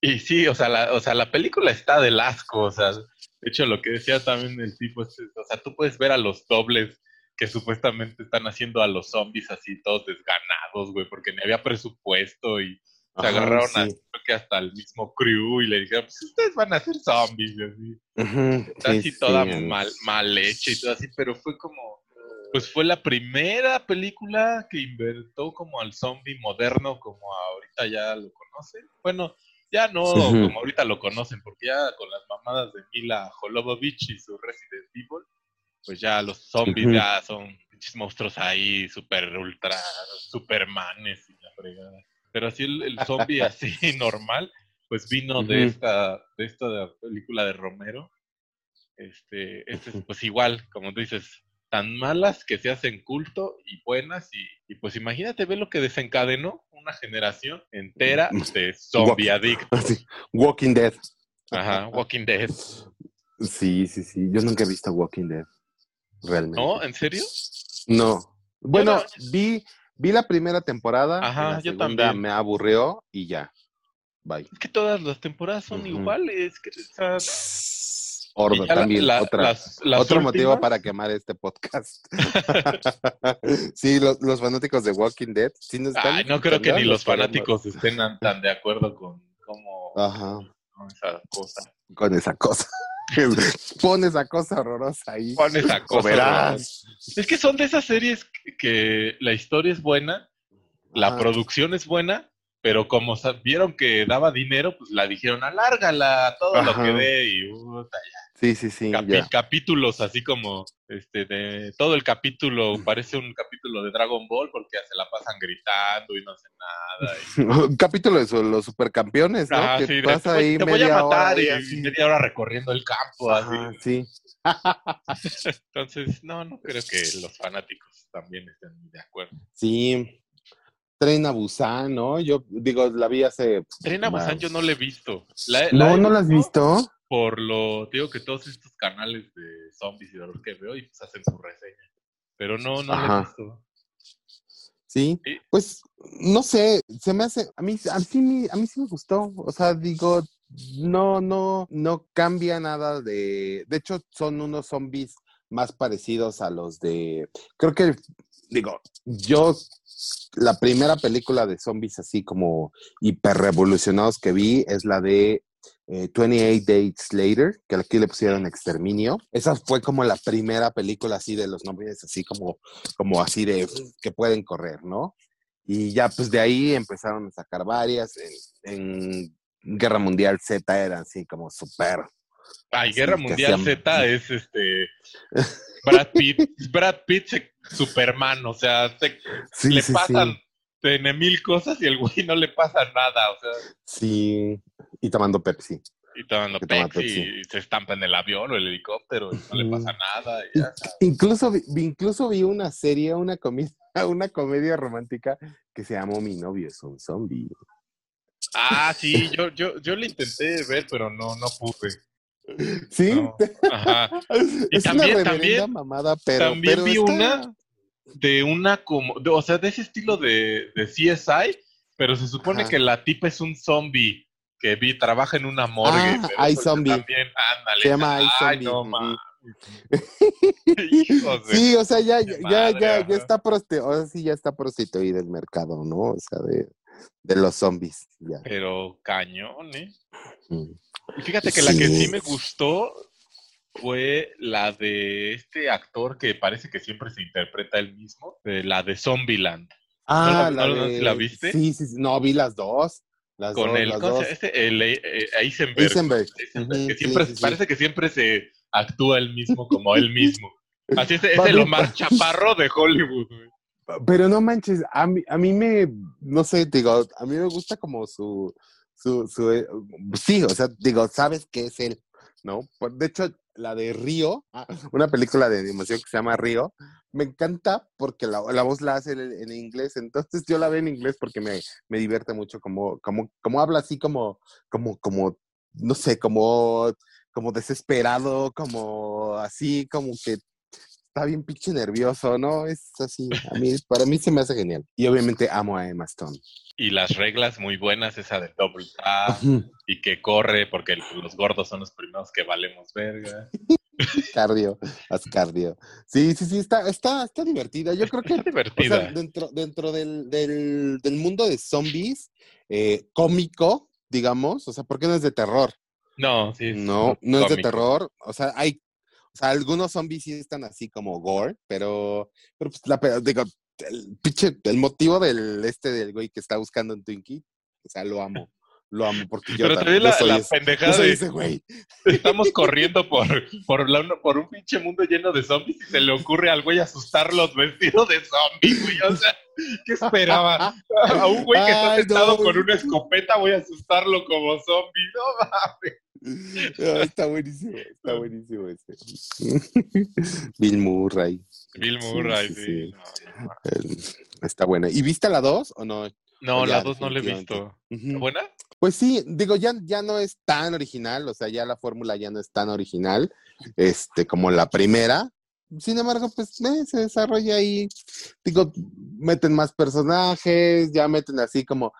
Y sí, o sea, la, o sea, la película está del asco, o sea, de hecho lo que decía también el tipo, es, o sea, tú puedes ver a los dobles que supuestamente están haciendo a los zombies así todos desganados, güey, porque ni había presupuesto y se agarraron que hasta el mismo crew y le dijeron, pues ustedes van a ser zombies, y así. así toda mal, mal hecha y todo así, pero fue como, pues fue la primera película que inventó como al zombie moderno como ahorita ya lo conocen. Bueno, Ya no como ahorita lo conocen, porque ya con las mamadas de Mila Jovovich y su Resident Evil, pues ya los zombies ya son monstruos ahí, super ultra, supermanes y la fregada. Pero así el, el zombie así normal, pues vino de esta, de esta película de Romero. Este, este es pues igual, como tú dices, tan malas que se hacen culto y buenas y, y pues imagínate ver lo que desencadenó una generación entera de zombie adictos. Walking Dead. Ajá, Walking Dead. Sí, sí, sí. Yo nunca he visto Walking Dead. Realmente. ¿No? ¿En serio? No. Bueno, no- vi, vi la primera temporada. Ajá, la yo también. Me aburrió y ya. Bye. Es que todas las temporadas son iguales. Que, Ordo, la- también. la- otra, las- las otro motivo para quemar este podcast. sí, los, los fanáticos de Walking Dead. ¿sí nos están Ay, no creo que ni los fanáticos estén tan- tan de acuerdo con cómo Ajá, con esa cosa. con esa cosa. Pon esa cosa horrorosa ahí. Pon esa cosa. verás. Es que son de esas series que, que la historia es buena, la producción es buena, pero como vieron que daba dinero, pues la dijeron, alárgala todo lo que dé y puta, Sí, sí, sí. capi- ya. capítulos así como este de todo el capítulo parece un capítulo de Dragon Ball porque ya se la pasan gritando y no hacen nada. y- Un capítulo de su- los supercampeones, ¿no? Ah, que sí, de, pasa te voy- ahí te voy media a matar hora y, así. media hora recorriendo el campo así. Sí. Entonces, no, no creo que los fanáticos también estén de acuerdo. Sí. Tren a Busan, ¿no? Yo digo, la vi hace. Tren a Busan yo no la he visto. La- la No, he ¿no la has visto? Por lo, digo que todos estos canales de zombies y de los que veo y pues hacen su reseña. Pero no, no la he visto. Sí. Sí. Pues, no sé, se me hace. A mí, a mí, sí me- a mí sí me gustó. O sea, digo, no, no, no cambia nada de. De hecho, son unos zombies más parecidos a los de. Creo que, digo, yo. La primera película de zombies así como hiperrevolucionados que vi es la de eh, 28 Days Later, que aquí le pusieron Exterminio. Esa fue como la primera película así de los nombres, así como, como así de que pueden correr, ¿no? Y ya pues de ahí empezaron a sacar varias. En, en Guerra Mundial Z eran así como súper. Ay, Guerra Mundial hacían- Z es este. Brad Pitt, Brad Pitt, Superman, o sea, Sí, le sí, pasan sí. tiene mil cosas y el güey no le pasa nada, o sea, Sí, y tomando Pepsi. y tomando Pepsi Pepsi. y se estampa en el avión o el helicóptero y no le pasa nada. y ya. Incluso vi, incluso vi una serie, una comedia, una comedia romántica que se llamó Mi novio es un zombie. Ah, sí, yo, yo, yo le intenté ver, pero no, no pude. Sí, No. Ajá. Y es también- una también- mamada, pero también pero vi está- una de una como, de- o sea, de ese estilo de, de CSI, pero se supone Ajá. que la tipa es un zombie que vi, trabaja en una morgue. Ah, pues Zombie. También, ándale. Se llama Ay, Zombie, no. Hijos de- Sí, o sea, ya, ya, madre, ya, ya, ajá. está prosti ahora sí ya está prostituido el mercado, ¿no? O sea, de, de los zombies, ya. Pero cañón, ¿eh? Mm. Y fíjate que la que Sí. sí me gustó fue la de este actor que parece que siempre se interpreta él mismo, de la de Zombieland. Ah, no- no sé si la viste? Sí, sí, sí, no, vi las dos. Las Con dos, el, ¿cómo dos. este? El, eh, eh, Eisenberg. Que siempre, sí, sí. parece que siempre se actúa él mismo como él mismo. Así es, es el Omar Chaparro de Hollywood. güey. Pero no manches, a mí, a mí me, no sé, digo, a mí me gusta como su, su, su, eh, sí, o sea, digo, sabes que es él, ¿no? Por- De hecho, la de Río, una película de animación que se llama Río, me encanta porque la, la voz la hace en, en inglés, entonces yo la veo en inglés porque me, me divierte mucho como, como, como habla así como, como, como, no sé, como, como desesperado, como así, como que está bien pinche nervioso, ¿no? Es así, a mí, para mí se me hace genial. Y obviamente amo a Emma Stone. Y las reglas muy buenas, esa del double tap y que corre porque los gordos son los primeros que valemos verga. cardio, haz cardio. Sí, sí, sí, está, está, está divertida. Yo creo que o divertida. sea, dentro, dentro del, del, del mundo de zombies, eh, cómico, digamos, o sea, porque no es de terror. no, sí. No, no es de terror. O sea, hay, o sea, algunos zombies sí están así como gore, pero, pero pues la, digo, el pinche, el motivo del este del güey que está buscando un Twinkie, o sea, lo amo. lo amo porque yo Pero también la, soy la ese- pendejada soy de ese güey. estamos corriendo por, por, la- por un pinche mundo lleno de zombies y se le ocurre al güey asustarlos vestido de zombie, güey. O sea, ¿qué esperaba? A un güey que está Ay, sentado no, con una escopeta voy a asustarlo como zombie. No mames. Está buenísimo, está buenísimo ese. Bill Murray. Bill Murray, sí, sí. sí. No, está buena. ¿Y viste la 2 o no? No, Ya, la dos no la he visto. ¿Buena? Pues sí, digo, ya, ya no es tan original, o sea, ya la fórmula ya no es tan original, este, como la primera. Sin embargo, pues eh, se desarrolla ahí, digo, meten más personajes, ya meten así como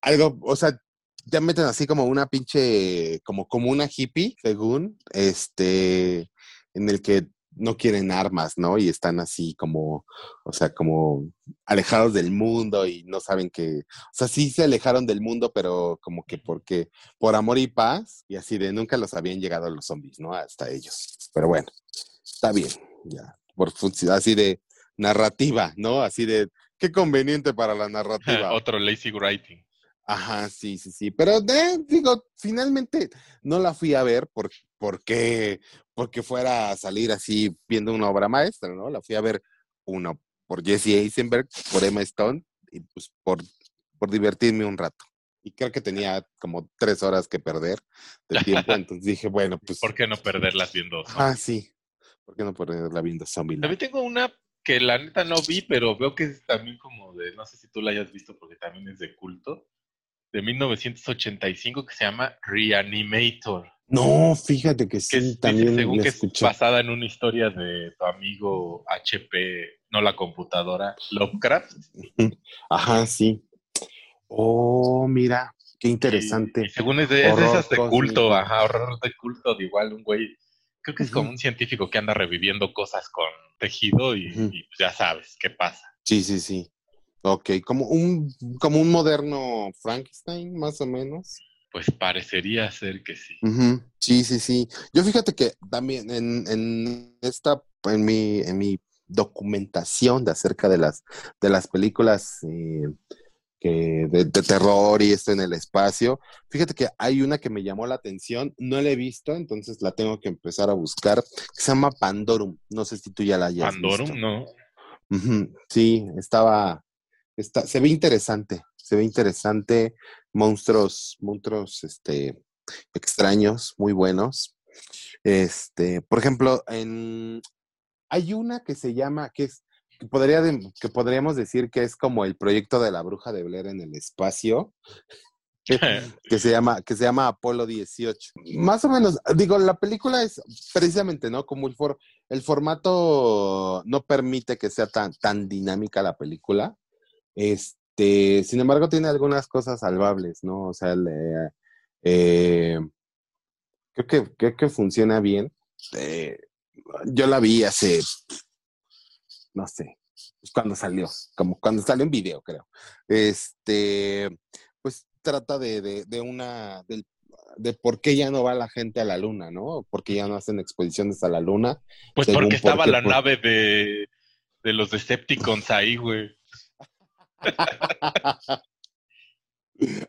algo, o sea, ya meten así como una pinche, como, como una hippie, según, este, en el que no quieren armas, ¿no? Y están así como, o sea, como alejados del mundo y no saben que, o sea, sí se alejaron del mundo, pero como que porque, por amor y paz, y así de nunca los habían llegado los zombies, ¿no? Hasta ellos. Pero bueno, está bien, ya, por función, así de narrativa, ¿no? Así de, qué conveniente para la narrativa. Otro lazy writing. Ajá, sí, sí, sí. Pero eh, digo, finalmente no la fui a ver por, porque, porque fuera a salir así viendo una obra maestra, ¿no? La fui a ver, uno, por Jesse Eisenberg, por Emma Stone, y pues por, por divertirme un rato. Y creo que tenía como tres horas que perder de tiempo, entonces dije, bueno, pues. ¿Por qué no perderlas viendo? Ah, sí. ¿Por qué no ponerla viendo? También tengo una que la neta no vi, pero veo que es también como de, no sé si tú la hayas visto porque también es de culto, de 1985 que se llama Reanimator. No, fíjate que Que sí, es, dice, también según la que es basada en una historia de tu amigo HP, no la computadora, Lovecraft. Ajá, sí. Oh, mira, qué interesante. Y, y según es de, es esas de culto, ajá, horror de culto, de igual un güey, creo que es como un científico que anda reviviendo cosas con tejido y, y ya sabes qué pasa. Sí, sí, sí. Ok, como un, como un moderno Frankenstein, más o menos. Pues parecería ser que sí. Sí, sí, sí. Yo fíjate que también en, en esta, en mi, en mi documentación de acerca de las, de las películas eh, que, de, de terror y esto en el espacio, fíjate que hay una que me llamó la atención, no la he visto, entonces la tengo que empezar a buscar, que se llama Pandorum. No sé si tú ya la hayas Pandorum, visto. ¿no? Sí, estaba, está, se ve interesante, se ve interesante, monstruos, monstruos, este, extraños, muy buenos. Este, por ejemplo, en, hay una que se llama, que es, que podría, de- que podríamos decir que es como el proyecto de la bruja de Blair en el espacio, que se llama, que se llama Apolo 18. Más o menos, digo, la película es precisamente, ¿no? Como el, for- el formato no permite que sea tan, tan dinámica la película. Este, sin embargo, tiene algunas cosas salvables, ¿no? O sea, le- eh, creo que, creo que funciona bien. Eh, yo la vi hace, no sé, cuando salió, como cuando salió en video, creo. Este, pues trata de, de, de una, del- de por qué ya no va la gente a la luna, ¿no? Por qué ya no hacen expediciones a la luna. Pues porque estaba por qué, la nave de, de los Decepticons ahí, güey.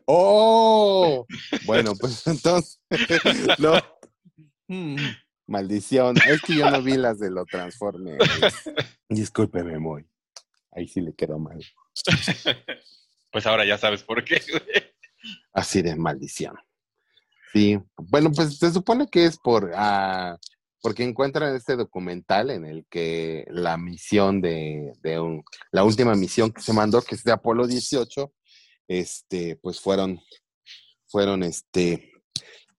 ¡Oh! Bueno, pues entonces, no. Maldición, es que yo no vi las de lo transforme. Discúlpeme, muy. Ahí sí le quedó mal. Pues ahora ya sabes por qué. Así de maldición. Sí, bueno, pues se supone que es por ah, porque encuentran este documental en el que la misión de, de un, la última misión que se mandó, que es de Apolo 18, este, pues fueron, fueron este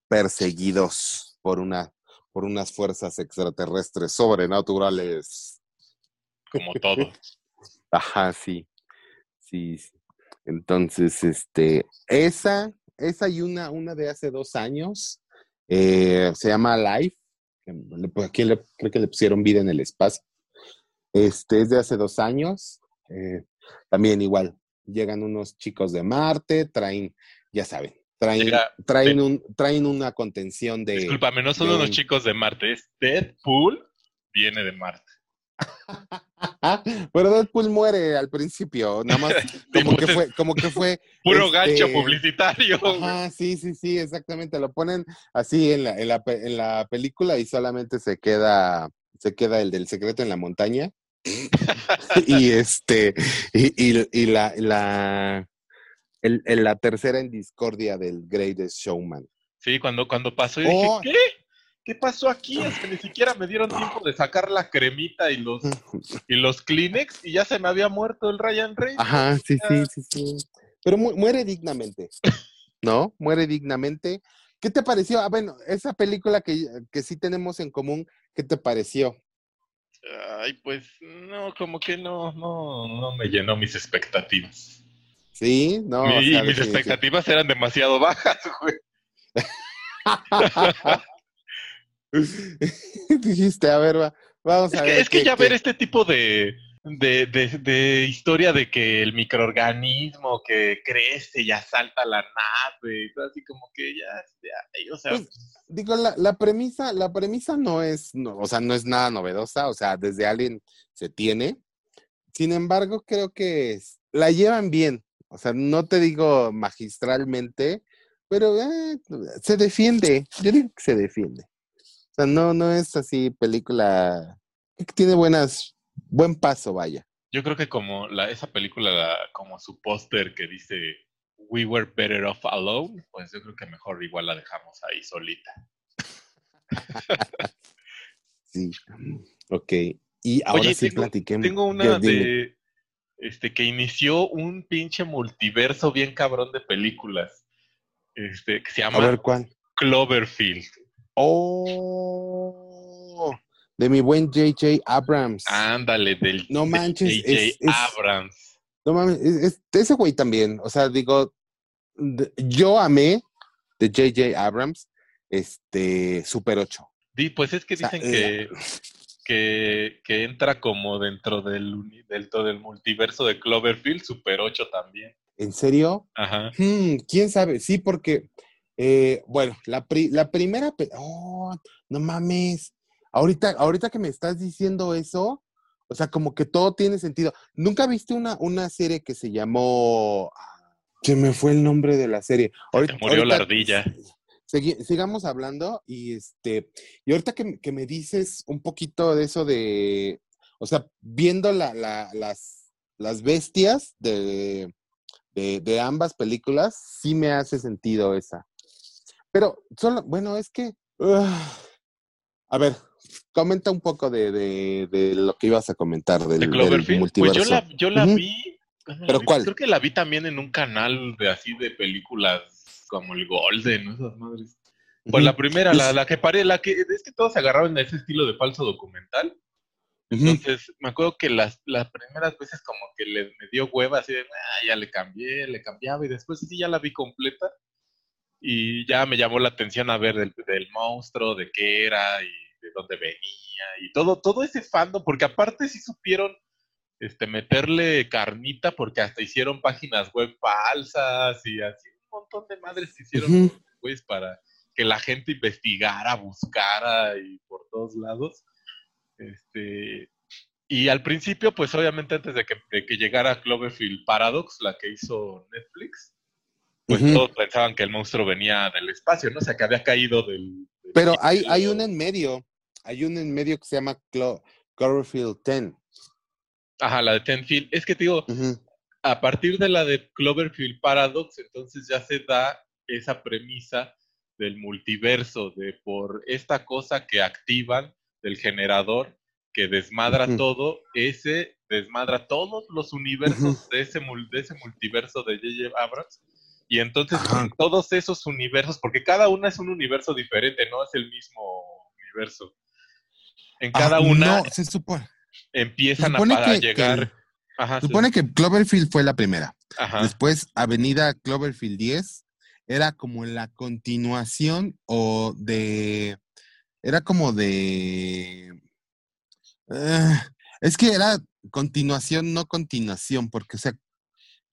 perseguidos por una, por unas fuerzas extraterrestres sobrenaturales. Como todo. Ajá, sí. Sí, sí. Entonces, este, esa, esa y una, una de hace dos años, eh, se llama Life. Pues, Aquí le- creo que le pusieron vida en el espacio. Este es de hace dos años. eh, también igual, llegan unos chicos de Marte, traen, ya saben, traen, Llega- traen, un, traen una contención de. Discúlpame, no son de unos un- chicos de Marte, es Deadpool, viene de Marte. Pero Deadpool muere al principio, nada más como que fue, como que fue. Puro este, gancho publicitario. Ajá, sí, sí, sí, exactamente. Lo ponen así en la, en la, en la película y solamente se queda, se queda el del secreto en la montaña. y este, y, y, y la, la, el- el- la tercera en discordia del Greatest Showman. Sí, cuando, cuando pasó, yo Oh. dije, ¿qué? ¿Qué pasó aquí? Es que ni siquiera me dieron tiempo de sacar la cremita y los, y los Kleenex y ya se me había muerto el Ryan Reynolds. Ajá, sí, sí, sí, sí. Pero mu- muere dignamente, ¿no? Muere dignamente. ¿Qué te pareció? Ah, bueno, esa película que, que sí tenemos en común, ¿qué te pareció? Ay, pues no, como que no, no, no me llenó mis expectativas. Sí, no. o sea, mis expectativas eran demasiado bajas, güey. Dijiste, a ver, va- vamos Es a que, ver. es que qué- ya qué- ver este tipo de, de, de, de historia de que el microorganismo que crece y asalta la nave, y todo así como que ya, ya, o sea, Pues, Digo, la, la premisa, la premisa no es, no, o sea, no es nada novedosa, o sea, desde Alien se tiene. Sin embargo, creo que es- la llevan bien. O sea, no te digo magistralmente, pero eh, se defiende. Yo digo que se defiende. O sea, no, no es así película que tiene buenas, buen paso, vaya. yo creo que como la, esa película, la- como su póster que dice We were better off alone, pues yo creo que mejor igual la dejamos ahí solita. Sí. Ok. Y ahora Oye, sí tengo- platiquemos. Tengo una de este que inició un pinche multiverso bien cabrón de películas. Este, que se A llama ver cuál. Cloverfield. Oh, de mi buen JJ Abrams. Ándale, del No manches, J.J. es- Abrams. No mames, es- es- ese güey también. O sea, digo, yo amé de JJ Abrams, este, Super 8. Di, pues es que O sea, dicen que, que, que entra como dentro del, dentro del multiverso de Cloverfield, Super 8 también. ¿En serio? Ajá. Hmm, ¿Quién sabe? Sí, porque, eh, bueno, la, pri- la primera, oh, no mames. Ahorita, ahorita que me estás diciendo eso, o sea, como que todo tiene sentido. ¿Nunca viste una, una serie que se llamó... ah, Se me fue el nombre de la serie. te murió la ardilla. sigamos hablando y este, y ahorita que, que me dices un poquito de eso de, o sea, viendo la, la- las, las bestias de, de, de ambas películas, sí me hace sentido esa. Pero solo, bueno, es que, a ver, comenta un poco de, de- de lo que ibas a comentar del, De del Cloverfield. Pues multiverso. yo la, yo la vi. ¿cuándo la ¿Pero vi? cuál? Creo que la vi también en un canal de así de películas como el Golden, ¿no? esas madres. Pues la primera, la, la que paré, la que es que todos se agarraron de ese estilo de falso documental. Entonces, me acuerdo que las, las primeras veces como que le, me dio hueva, así de, "Ah, ya le cambié, le cambiaba, y después sí ya la vi completa. Y ya me llamó la atención a ver del, del monstruo, de qué era y de dónde venía, y todo, todo ese fandom, porque aparte sí supieron este, meterle carnita, porque hasta hicieron páginas web falsas y así un montón de madres que hicieron pues para que la gente investigara, buscara y por todos lados. Este, y al principio, pues obviamente antes de que, de que llegara Cloverfield Paradox, la que hizo Netflix, pues todos pensaban que el monstruo venía del espacio, ¿no? O sea, que había caído del... del Pero hay, hay un en medio, hay un en medio que se llama Clo- Cloverfield 10. Ajá, la de Tenfield. Es que te digo, a partir de la de Cloverfield Paradox, entonces ya se da esa premisa del multiverso, de por esta cosa que activan del generador que desmadra todo, ese desmadra todos los universos de, ese, de ese multiverso de J.J. Abrams. Y entonces Ajá. en todos esos universos, porque cada una es un universo diferente, no es el mismo universo. En cada Ah, una no, se supone, empiezan se supone a, para que- que- llegar. Ajá, se sí. supone que Cloverfield fue la primera. Ajá. Después, Avenida Cloverfield 10 era como la continuación o de. Era como de. ah, es que era continuación, no continuación, porque, o sea,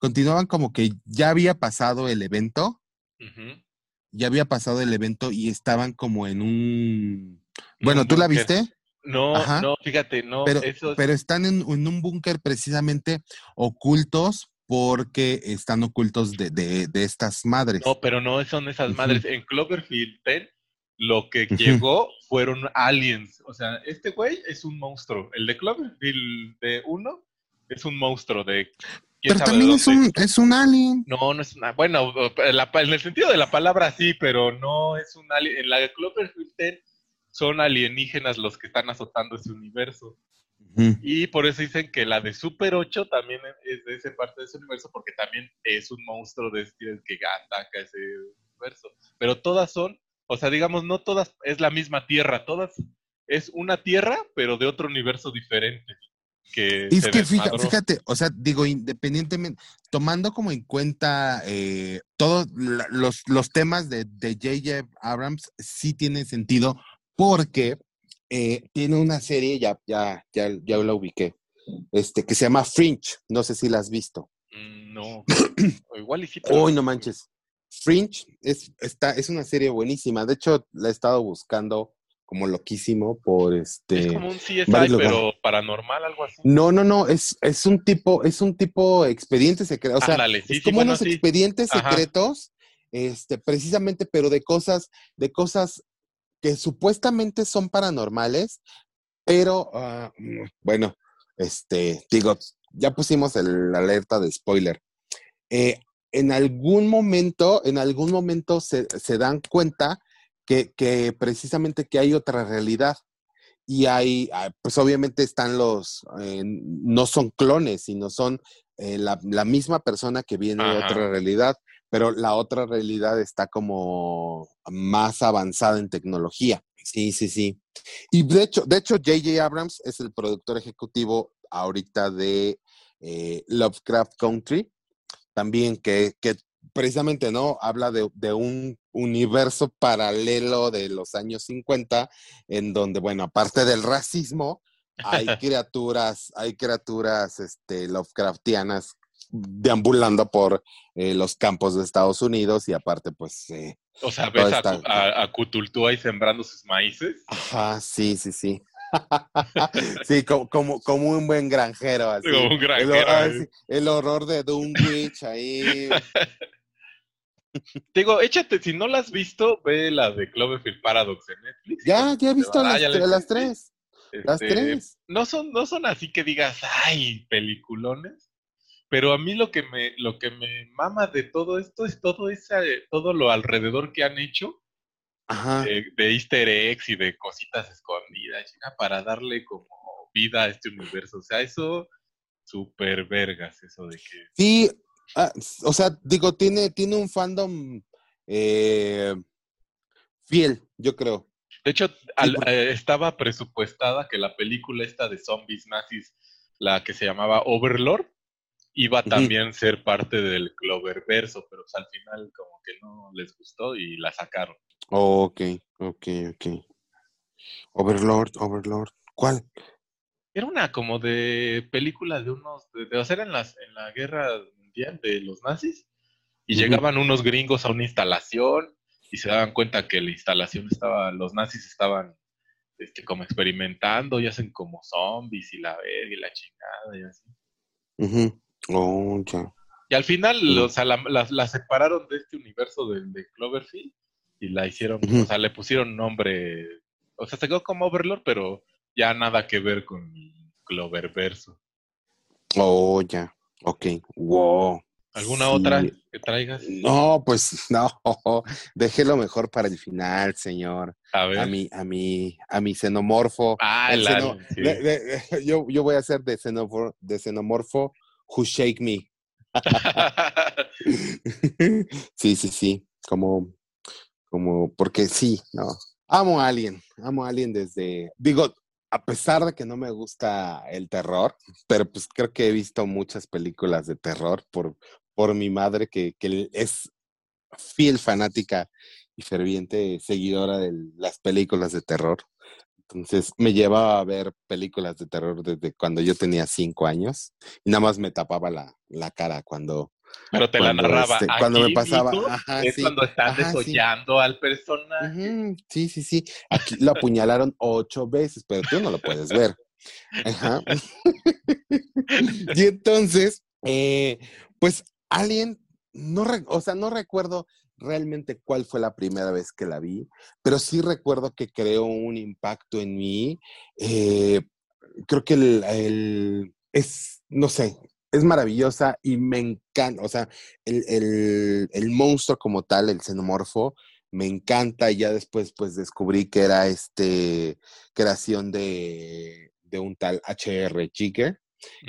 continuaban como que ya había pasado el evento, ya había pasado el evento y estaban como en un. Bueno, Un ¿tú la viste? No, Ajá. no, fíjate, no, pero, eso es- pero están en, en un búnker precisamente ocultos porque están ocultos de, de- de estas madres. no, pero no son esas madres. En Cloverfield 10, lo que llegó fueron aliens. O sea, este güey es un monstruo. El de Cloverfield de 1 es un monstruo de. Pero también es un, es un alien. No, no es una. Bueno, la- en el sentido de la palabra sí, pero no es un alien. En la de Cloverfield 10 son alienígenas los que están azotando ese universo. Y por eso dicen que la de Super 8 también es de esa parte de ese universo, porque también es un monstruo de este que ataca ese universo. Pero todas son, o sea, digamos, no todas es la misma Tierra, todas es una Tierra, pero de otro universo diferente. Que Es que fíjate, o sea, digo, independientemente, tomando como en cuenta eh, todos los, los temas de de J.J. Abrams, sí tiene sentido porque eh, tiene una serie, ya, ya, ya, ya la ubiqué, este, que se llama Fringe, no sé si la has visto. Mm, No, igual y sí, Uy, no manches. Fringe es, está, es una serie buenísima, de hecho la he estado buscando como loquísimo por este... Es como un CSI, pero paranormal, algo así. No, no, no, es, es un tipo, es un tipo expediente secreto, o sea, Ándale, sí, es sí, como bueno, unos sí. expedientes Ajá. secretos, este, precisamente, pero de cosas, de cosas que supuestamente son paranormales, pero mm, bueno, este, digo, ya pusimos el alerta de spoiler. Eh, en algún momento, en algún momento se, se dan cuenta que, que precisamente que hay otra realidad. Y hay, ah, pues obviamente están los, eh, no son clones, sino son eh, la, la misma persona que viene de otra realidad, pero la otra realidad está como más avanzada en tecnología. Sí, sí, sí. Y de hecho, de hecho, J.J. Abrams es el productor ejecutivo ahorita de eh, Lovecraft Country, también que, que precisamente, ¿no? Habla de, de un universo paralelo de los años 50, en donde, bueno, aparte del racismo, hay criaturas, hay criaturas este, Lovecraftianas deambulando por eh, los campos de Estados Unidos y aparte, pues, eh, O sea, ves a, a, a Cthulhu ahí sembrando sus maíces. ajá, sí, sí, sí. sí, como, como, como un buen granjero, así. Como un El, granjero. el horror de Dunwich ahí. Digo, échate, si no la has visto, ve la de Cloverfield Paradox en Netflix. Ya, ya he visto Ah, las, ya la tre- las viste. tres. Las Este, tres. No son, no son así que digas, ay, peliculones. Pero a mí lo que me, lo que me mama de todo esto es todo ese, todo lo alrededor que han hecho Ajá. de, de easter eggs y de cositas escondidas, para darle como vida a este universo. O sea, eso super vergas, eso de que Sí, ah, o sea, digo, tiene, tiene un fandom eh, fiel, yo creo. De hecho, al- eh, estaba presupuestada que la película esta de zombies nazis, la que se llamaba Overlord, iba a también ser parte del Cloververso, pero al final como que no les gustó y la sacaron. ok, ok, ok. Overlord, Overlord. ¿Cuál? Era una como de película de unos, de, de hacer en, las, en la guerra mundial de los nazis, y llegaban unos gringos a una instalación y se daban cuenta que la instalación estaba, los nazis estaban este, como experimentando y hacen como zombies y la verga y la chingada y así. Oh. Y al final, o sea, la, la- la separaron de este universo de, de Cloverfield y la hicieron, o sea, le pusieron nombre, o sea, se quedó como Overlord, pero ya nada que ver con Cloververso. Oh, ya. Ok. Wow. ¿Alguna Sí. otra que traigas? No, pues no. Déjelo mejor para el final, señor. A ver. A mi, a mi, a mi xenomorfo. ah, el sí. de- de- yo, yo voy a hacer de, de xenomorfo Who Shake Me. sí, sí, sí. Como, como, porque sí, no. Amo a Alien, amo a Alien desde, digo, a pesar de que no me gusta el terror, pero pues creo que he visto muchas películas de terror por, por mi madre que, que es fiel fanática y ferviente seguidora de las películas de terror. Entonces me llevaba a ver películas de terror desde cuando yo tenía cinco años y nada más me tapaba la, la cara cuando, Pero te la narraba. este, cuando me pasaba, ajá, es sí, cuando están ajá, sí. desollando al personaje. Sí, sí, sí. Aquí lo apuñalaron ocho veces, pero tú no lo puedes ver. Ajá. y entonces, eh, pues Alien, no, o sea, no recuerdo realmente cuál fue la primera vez que la vi, pero sí recuerdo que creó un impacto en mí. Eh, creo que el, el- es, no sé, es maravillosa y me encanta, o sea, el, el- el monstruo como tal, el xenomorfo, me encanta y ya después pues descubrí que era este creación de, de un tal H.R. Giger,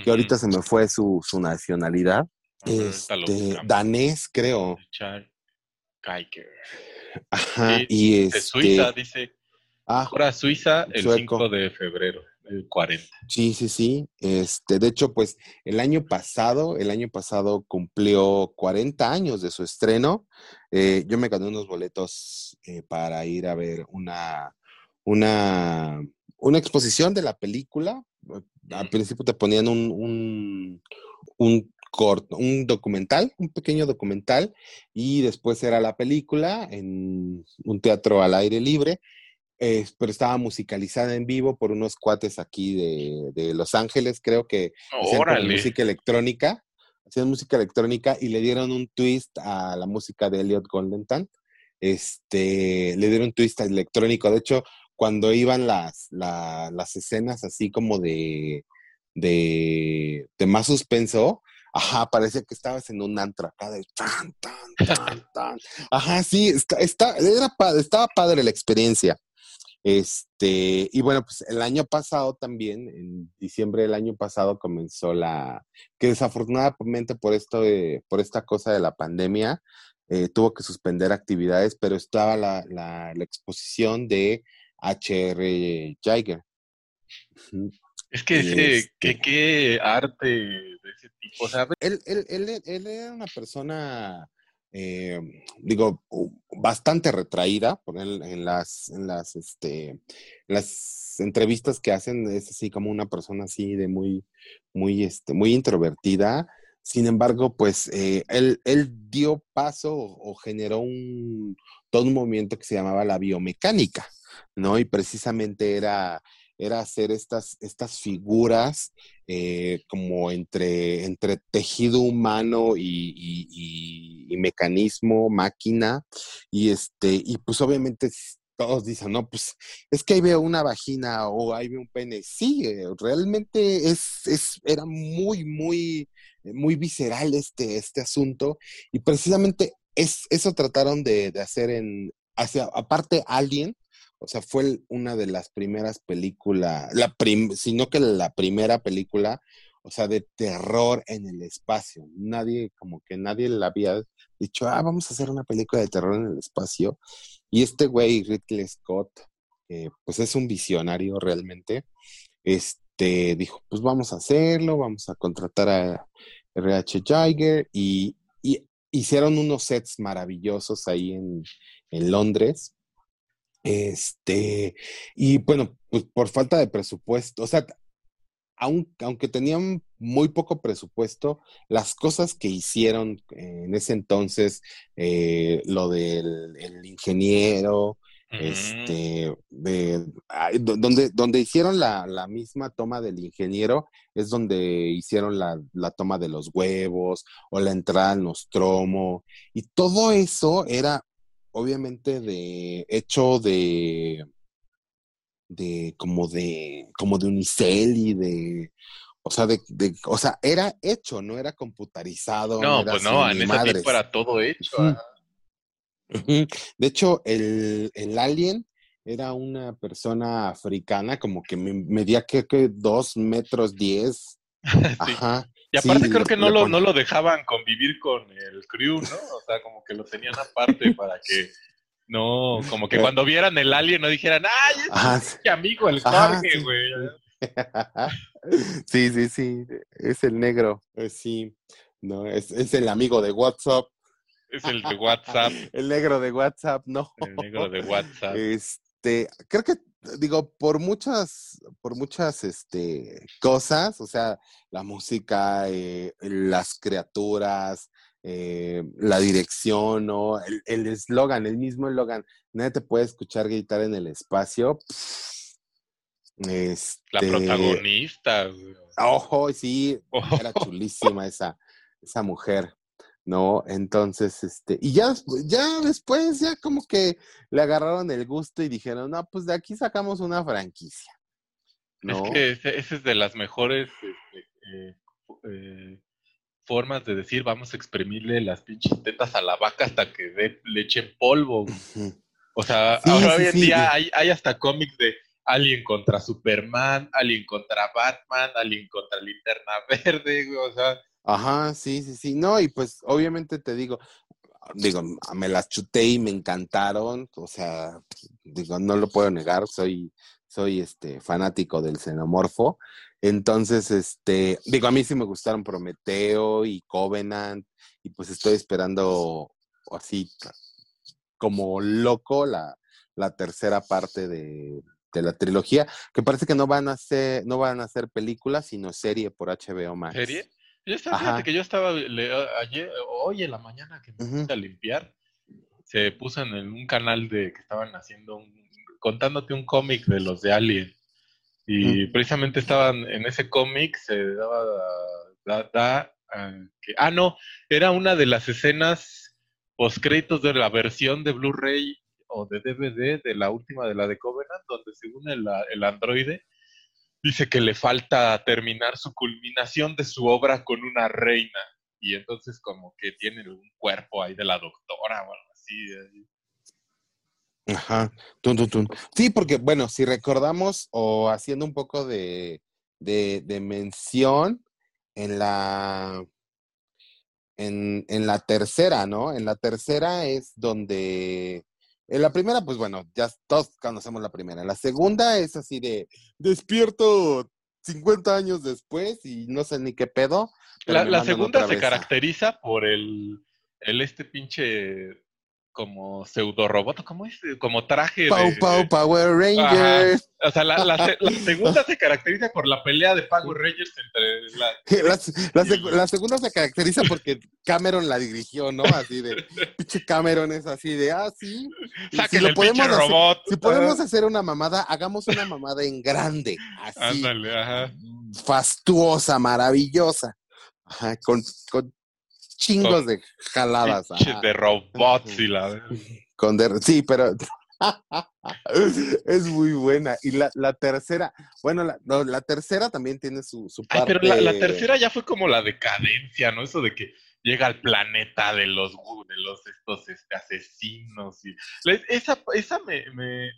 que ahorita se me fue su, su nacionalidad, ahorita lo este, danés creo, Richard Geiger. ajá, y De este, Suiza, dice. ah, Ahora Suiza el Sueco. 5 de febrero del 40. Sí, sí, sí. Este, de hecho, pues el año pasado, el año pasado cumplió 40 años de su estreno. Eh, yo me gané unos boletos eh, para ir a ver una, una, una exposición de la película. Al principio te ponían un, un, un corto, un documental, un pequeño documental, y después era la película en un teatro al aire libre. Eh, pero estaba musicalizada en vivo por unos cuates aquí de, de Los Ángeles, creo que hacían música electrónica, hacían música electrónica y le dieron un twist a la música de Elliot Goldentan. Este, le dieron un twist electrónico. De hecho, cuando iban las, la- las escenas así como de, de, de más suspenso, ajá, parecía que estabas en un antro acá de tan, tan, tan, tan. Ajá, sí, está, está, era estaba padre la experiencia. Este, y bueno, pues el año pasado también, en diciembre del año pasado comenzó la, que desafortunadamente por esto, por esta cosa de la pandemia, eh, tuvo que suspender actividades, pero estaba la, la, la exposición de H.R. Ujú. Es que ese, este- qué, qué arte de ese tipo. O sea, Él, él, él, él era una persona, eh, digo, bastante retraída, por en este, las entrevistas que hacen, es así como una persona así de muy, muy, este, introvertida. Sin embargo, pues eh, él, dio paso o, o generó un, todo un movimiento que se llamaba la biomecánica, ¿no? Y precisamente era, era hacer estas, estas figuras eh, como entre, entre tejido humano y, y- mecanismo, máquina, y este, y pues obviamente todos dicen, no, pues es que ahí veo una vagina o ahí veo un pene. Sí, eh, realmente es, es, era muy, muy, muy visceral este, este asunto, y precisamente es, eso trataron de, de hacer en, hacia, aparte Alien, o sea, fue una de las primeras películas, la prim, sino que la primera película, o sea, de terror en el espacio. Nadie, como que nadie le había dicho, ah, vamos a hacer una película de terror en el espacio. Y este güey, Ridley Scott, que pues es un visionario realmente, este, dijo, pues vamos a hacerlo, vamos a contratar a RH Giger y, y hicieron unos sets maravillosos ahí en, en Londres. Este, y bueno, pues por falta de presupuesto, o sea, aun- aunque tenían muy poco presupuesto, las cosas que hicieron en ese entonces, eh, lo del el ingeniero, este, de, donde, donde hicieron la, la misma toma del ingeniero, es donde hicieron la, la toma de los huevos o la entrada al Nostromo, y todo eso era obviamente de hecho de de como de como de unicel y de o sea de, de- o sea era hecho no era computarizado no, era pues no, en ese tiempo era todo hecho. De hecho, el, el alien era una persona africana, como que me- medía que, que dos metros diez. Sí. Ajá. Y aparte Sí, creo que no lo, no lo dejaban convivir con el crew, ¿no? O sea, como que lo tenían aparte para que no, como que Eh. cuando vieran el alien no dijeran, ¡ay, es Ajá. mi amigo el Jorge, sí. güey! Sí, sí, sí. Es el negro. Sí. No, es, es el amigo de WhatsApp. Es el de WhatsApp, El negro de WhatsApp, no. el negro de WhatsApp. Este, creo que, digo, por muchas, por muchas, este, cosas, o sea, la música, eh, las criaturas, eh, la dirección, ¿no? El eslogan, el, mismo eslogan. Nadie te puede escuchar gritar en el espacio. Este... La protagonista. Ojo, sí, era chulísima esa, esa mujer. ¿No? Entonces, este, y ya, ya después, ya como que le agarraron el gusto y dijeron, no, pues de aquí sacamos una franquicia. ¿no? Es que esa es de las mejores este, eh, eh, formas de decir, vamos a exprimirle las pinches tetas a la vaca hasta que dé leche en polvo. O sea, ahora hoy en día hay, hay hasta cómics de Alien contra Superman, Alien contra Batman, Alien contra Linterna Verde, o sea, Ajá, sí, sí, sí. No, y pues obviamente te digo, digo, me las chuté y me encantaron, o sea, digo, no lo puedo negar, soy, soy este fanático del xenomorfo. Entonces, este, digo, a mí sí me gustaron Prometeo y Covenant, y pues estoy esperando así como loco la, la tercera parte de, de, la trilogía, que parece que no van a ser, no van a ser películas, sino serie por HBO Max. ¿Serie? Yo estaba, fíjate que yo estaba ayer, hoy en la mañana que me puse a limpiar, se puso en un canal de que estaban haciendo un, contándote un cómic de los de Alien. Y precisamente estaban en ese cómic, se daba, da, ah, que, ah, no, era una de las escenas postcréditos de la versión de Blu-ray o de DVD de la última de la de Covenant, donde según el, el androide dice que le falta terminar su culminación de su obra con una reina. Y entonces como que tiene un cuerpo ahí de la doctora o algo así. Ajá, Sí, porque bueno, si recordamos o haciendo un poco de, de, mención en la en, en, la tercera, ¿no? En la tercera es donde en la primera, pues bueno, ya todos conocemos la primera. La segunda es así de despierto 50 años después y no sé ni qué pedo. La, segunda se caracteriza por el, el este pinche como pseudo robot, ¿cómo es? Como traje Pau, Pau, Power Rangers. O sea, la, la, segunda se caracteriza por la pelea de Power Rangers entre la... La, segunda se caracteriza porque Cameron la dirigió, ¿no? Así de, pinche Cameron es así de, ah, sí. Si lo podemos hacer, robot. Si podemos hacer una mamada, hagamos una mamada en grande. Así. Ándale, ajá. Fastuosa, maravillosa. Ajá, con, con chingos de jaladas. De robots y la... Con sí, pero es muy buena. Y la, la tercera, bueno, la, la, tercera también tiene su, su parte. pero la, tercera ya fue como la decadencia, ¿no? Eso de que llega al planeta de los, de los estos este, asesinos. Y, esa esa me, me,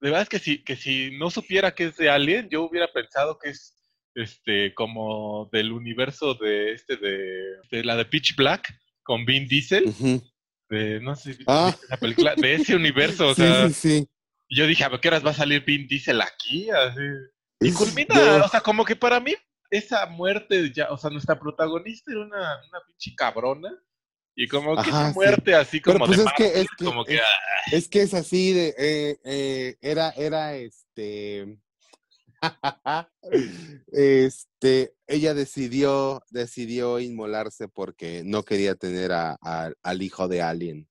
De verdad es que si, que si no supiera que es de Alien, yo hubiera pensado que es este, como del universo de este, de, la de Pitch Black con Vin Diesel. De, no sé, ah. película, de ese universo, o sea. yo dije, ¿a qué horas va a salir Vin Diesel aquí? Así. Y culmina, o sea, como que para mí, esa muerte, ya, o sea, nuestra protagonista era una, una pinche cabrona. Y como que esa muerte así como pues de es, que, es, que, como que, es, que es así de eh, eh, era era este este, ella decidió, decidió inmolarse porque no quería tener a, al hijo de Alien.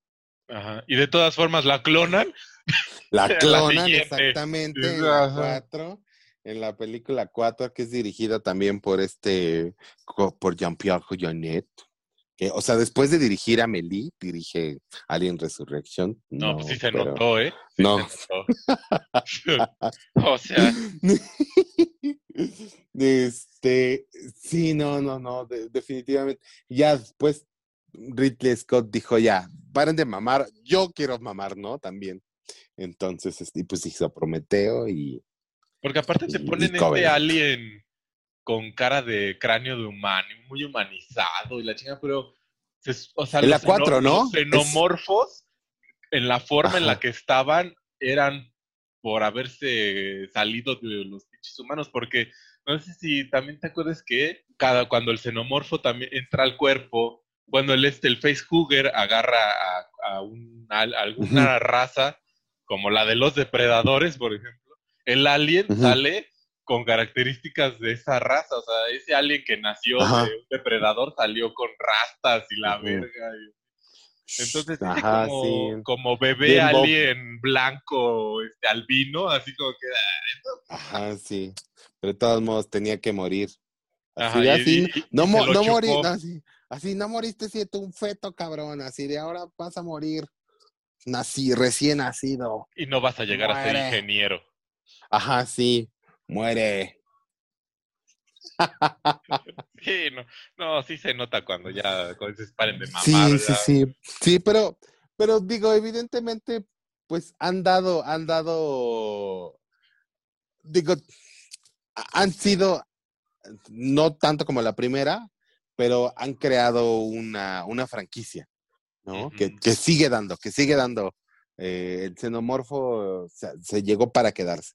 Ajá. Y de todas formas la clonan. La clonan, exactamente, en la 4, en la película 4, que es dirigida también por este, por Jean-Pierre Jonet o sea, después de dirigir a Melee, dirige Alien Resurrection. No, pues sí se notó, ¿eh? no. o sea. Este, sí, no, no, no, definitivamente. Ya después Ridley Scott dijo, ya, paren de mamar, yo quiero mamar, ¿no? También. Entonces, este, pues hizo Prometeo y... Porque aparte te ponen este alien con cara de cráneo de humano, muy humanizado y la chinga, pero o sea, en la 4, ¿no? Los xenomorfos, en la forma en la que estaban, eran por haberse salido de los pinches humanos, porque no sé si también te acuerdas que cada cuando el xenomorfo también entra al cuerpo, cuando el este el facehugger agarra a, alguna raza como la de los depredadores, por ejemplo, el alien sale con características de esa raza. O sea, ese alien que nació Ajá. de un depredador salió con rastas y la verga. y- Entonces, Ajá, como, sí. como bebé Bien alien blanco, este, albino, así como que. Ajá, sí. Pero de todos modos tenía que morir. Así, Ajá, de y- así, y- y no, mo- morí, no, así, así no moriste siendo un feto, cabrón. Así de ahora vas a morir. Nací, recién nacido. Y no vas a llegar a ser ingeniero. Ajá, sí. Muere. Sí, no, no, sí se nota cuando ya cuando se paren de mamar. Sí, sí, sí. Sí, pero, pero digo, evidentemente, pues han dado, han dado, digo, han sido, no tanto como la primera, pero han creado una, una franquicia, ¿no? que, que sigue dando, que sigue dando. Eh, el xenomorfo se, se llegó para quedarse.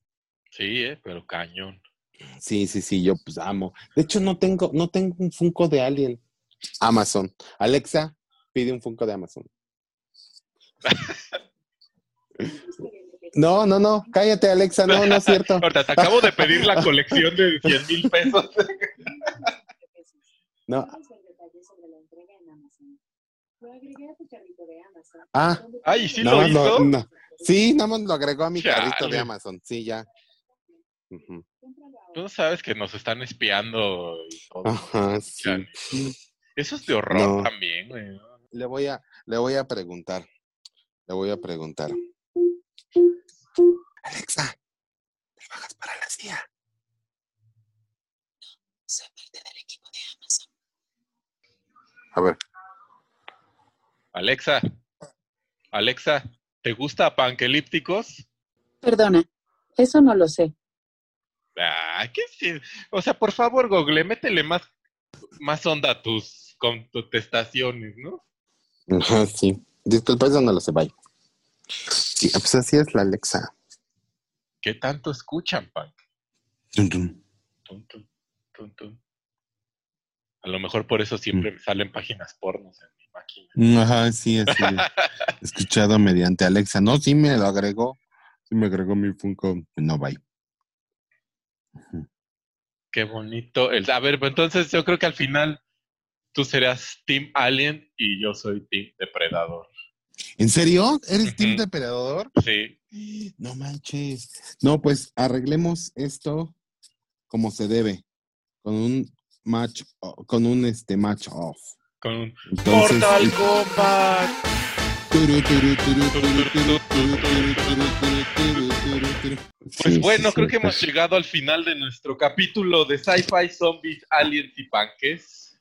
Sí, eh, pero cañón. Sí, sí, sí, yo pues amo. De hecho, no tengo, no tengo un Funko de Alien. Amazon. Alexa, pide un Funko de Amazon. No, no, no, cállate, Alexa, no, no es cierto. Ahorita te acabo de pedir la colección de 100 mil pesos. No. Ah, Ay, sí nada lo hizo. no. Sí, nada más lo agregó a mi carrito de Amazon. Sí, ya. Tú sabes que nos están espiando y todo. Ajá, sí. Chale. Eso es de horror No. también, güey. Le voy a, le voy a preguntar. Le voy a preguntar. Alexa, ¿trabajas para la CIA? A ver. Alexa, Alexa, ¿te gusta panquelípticos? Perdona, eso no lo sé. Ah, ¿qué sí? O sea, por favor, Google, métele más, más onda a tus contestaciones, ¿no? Ajá, sí. Disculpa, eso no lo sé, bye. Sí, pues así es la Alexa. ¿Qué tanto escuchan, Pan? Tum, tum. Tun, tun, tun, tun. A lo mejor por eso siempre me salen páginas pornos en mi máquina. Mm, Ajá, sí, es escuchado mediante Alexa. No, sí me lo agregó. Sí me agregó mi Funko. No, bye. Qué bonito. El, a ver, pues entonces yo creo que al final tú serás Team Alien y yo soy Team Depredador. ¿En serio? ¿Eres Team. Depredador? Sí. No manches. No, pues arreglemos esto como se debe. Con un match, con un este match off. Con un Entonces, Mortal Kombat. Pues bueno, creo que pues hemos llegado al final de nuestro capítulo de Sci-Fi Zombies, Aliens y Panques.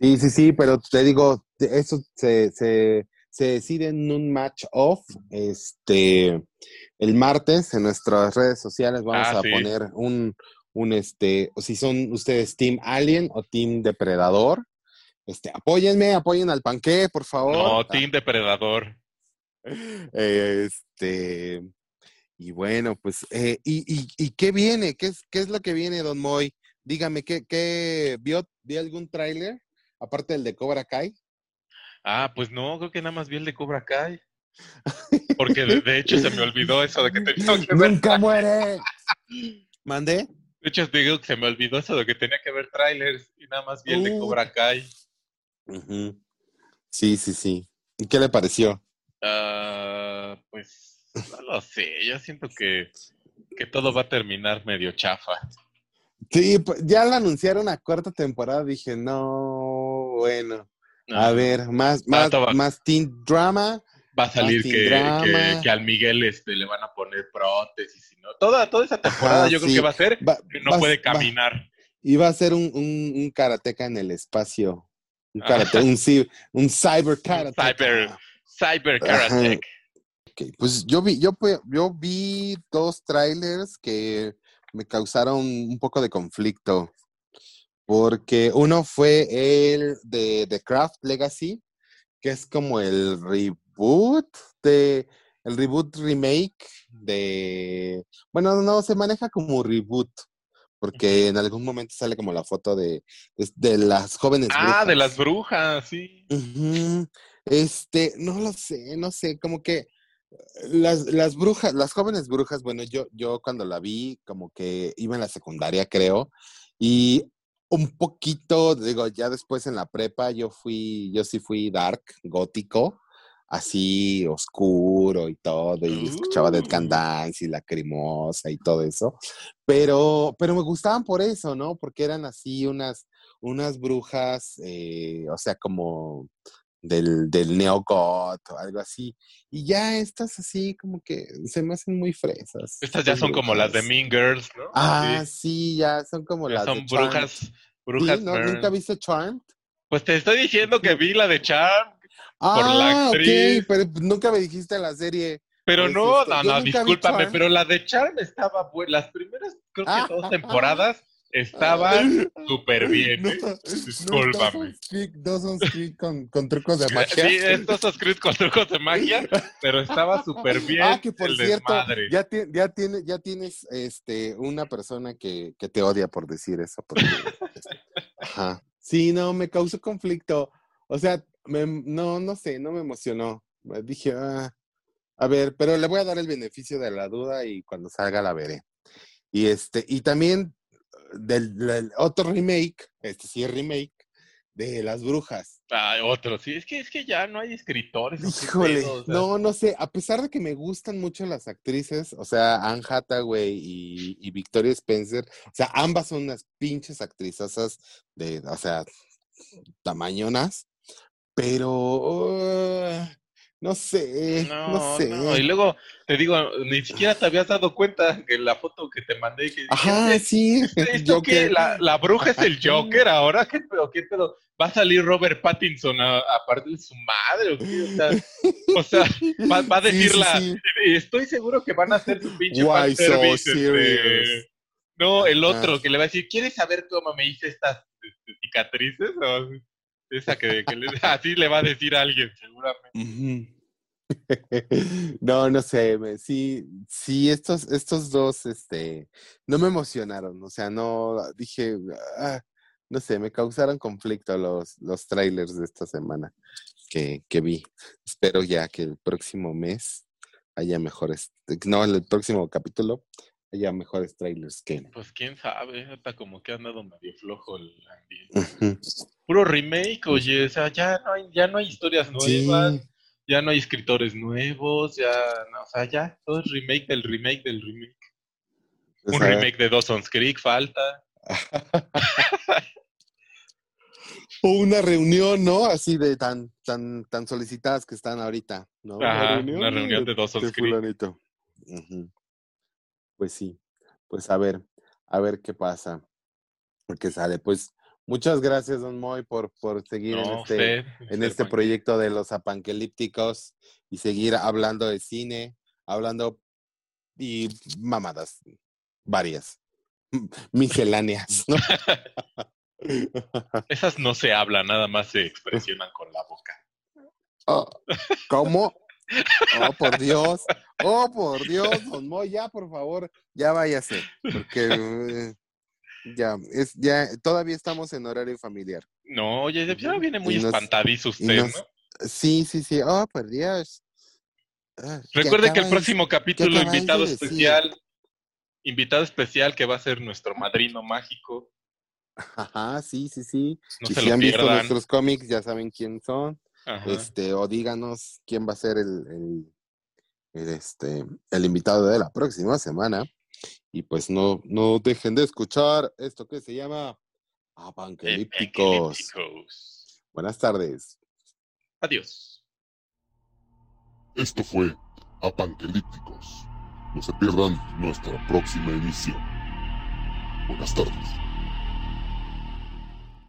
Sí, sí, sí, pero te digo, eso se, se, se decide en un match off. Este el martes en nuestras redes sociales vamos ah, a poner un, un este, si son ustedes Team Alien o Team Depredador. Este, apóyenme, apoyen al panqué, por favor. No, Team Depredador. Este, y bueno, pues, eh, y, y, ¿y qué viene? ¿Qué es, ¿Qué es lo que viene, Don Moy? Dígame, ¿qué, qué vio, vio algún tráiler? Aparte del de Cobra Kai. Ah, pues no, creo que nada más vi el de Cobra Kai. Porque de, de hecho se me olvidó eso de que tenía que ver. ¡Nunca muere! ¿Mandé? De hecho, digo que se me olvidó eso de que tenía que ver trailers y nada más vi el de. Cobra Kai. Sí, sí, sí. ¿Y qué le pareció? Ah, pues no lo sé, yo siento que, que todo va a terminar medio chafa. Sí, ya lo anunciaron a cuarta temporada. Dije, no, bueno. A Ah, ver, más, más, va- más teen drama. Va a salir que, que, que al Miguel este, le van a poner prótesis y no. Toda, toda esa temporada Ajá, yo creo que va a ser Va- que no va- puede va- caminar. Y va a ser un, un, un karateca en el espacio. Un karate, un, cyber karateca. cyber- Cyber. Karate. Pues yo vi, yo, yo vi dos trailers que me causaron un poco de conflicto. Porque uno fue el de The Craft Legacy, que es como el reboot de el reboot remake de bueno, no, se maneja como reboot. Porque en algún momento sale como la foto de, de, de las jóvenes. Ah, de las brujas, sí. Este, no lo sé, no sé, como que Las, las brujas, las jóvenes brujas, bueno, yo, yo cuando la vi, como que iba en la secundaria, creo, y un poquito, digo, ya después en la prepa, yo fui, yo sí fui dark, gótico, así oscuro y todo, y escuchaba Dead Can Uh. Dance y Lacrimosa y todo eso, pero, pero me gustaban por eso, ¿no? Porque eran así unas, unas brujas, eh, o sea, como del, del neogot o algo así, y ya estas así como que se me hacen muy fresas. Estas ya son como las de. Mean Girls, ¿no? Ah, Sí, sí, ya son como ya las son de Charmed. brujas, brujas. Sí, ¿no? ¿Nunca viste Charmed? Pues te estoy diciendo que vi la de Charm, Ah, la actriz. ok, pero nunca me dijiste la serie. pero Pues, no, no, no, discúlpame, Charmed. pero la de Charm estaba buena. Las primeras, creo que Ah. dos temporadas estaban súper bien. No, ¿eh? no, Discúlpame. Dawson's Creek, Dawson's Creek con, con trucos de magia. Sí, estos son Creed con trucos de magia, pero estaba súper bien Ah, que por el cierto, desmadre. ya, ti- ya, tiene, ya tienes este, una persona que, que te odia por decir eso. porque, ajá. Sí, no, me causó conflicto. O sea, me- no, no sé, no me emocionó. Dije, ah, a ver, pero le voy a dar el beneficio de la duda y cuando salga la veré. Y este, y también del, del otro remake, este sí es remake, de Las Brujas. Ah, otro, sí, es que, es que ya no hay escritores. ¿o qué Híjole, pedo? O sea, no, no sé, a pesar de que me gustan mucho las actrices, o sea, Anne Hathaway y, y Victoria Spencer, o sea, ambas son unas pinches actrizasas de, o sea, tamañonas, pero uh, no sé, no, No, sé. no, y luego te digo, ni siquiera te habías dado cuenta que la foto que te mandé que Ajá, ¿esto- sí. ¿Esto qué? ¿La, la bruja es el Joker ahora? ¿Qué pedo? ¿Qué pedo? ¿Va a salir Robert Pattinson a, a partir de su madre? ¿o qué? O sea, o sea, va, va a sí, decir la... sí. Estoy seguro que van a hacer su pinche Why so este, serious? No, el otro Ah. que le va a decir, ¿quieres saber cómo me hice estas este, cicatrices? O esa que, le, así le va a decir alguien, seguramente. No, no sé, sí, sí, estos, estos dos, este, no me emocionaron, o sea, no, dije, ah, no sé, me causaron conflicto los, los trailers de esta semana que, que vi. Espero ya que el próximo mes haya mejores, no, el próximo capítulo haya mejores trailers que... Pues quién sabe, hasta como que ha andado medio flojo el. Ujú. Puro remake, oye, o sea, ya no hay, ya no hay historias Sí, nuevas, ya no hay escritores nuevos, ya, no, o sea, ya, todo es remake del remake del remake. o Un remake de Dawson's Creek falta. O una reunión, ¿no? Así de tan, tan, tan solicitadas que están ahorita, ¿no? Ajá, una reunión de Dawson's de Creek. fulanito. Ujú. Pues sí, pues a ver, a ver qué pasa. Porque sale, pues muchas gracias, Don Moy, por, por seguir en este, en este proyecto de los apanquelípticos y seguir hablando de cine, hablando y mamadas, varias, misceláneas, ¿no? Esas no se hablan, nada más se expresionan con la boca. Oh, ¿Cómo? Oh, por Dios. Oh, por Dios, don Moy, ya, por favor, ya váyase. Porque eh, ya, es, ya, todavía estamos en horario familiar. No, oye, ya viene muy espantadizo usted, nos- ¿no? Sí, sí, sí. Oh, por Dios. Ah, ¿qué Recuerde que el próximo capítulo, de invitado especial, invitado especial que va a ser nuestro madrino mágico. Ajá, sí, sí, sí. No y se si lo han visto nuestros cómics, ya saben quién son. Ajá. Este, o díganos quién va a ser el, el, el, este, el invitado de la próxima semana. Y pues no, no dejen de escuchar esto que se llama Apanquelípticos. Epilépticos. Buenas tardes. Adiós. Esto fue Apanquelípticos. No se pierdan nuestra próxima emisión. Buenas tardes.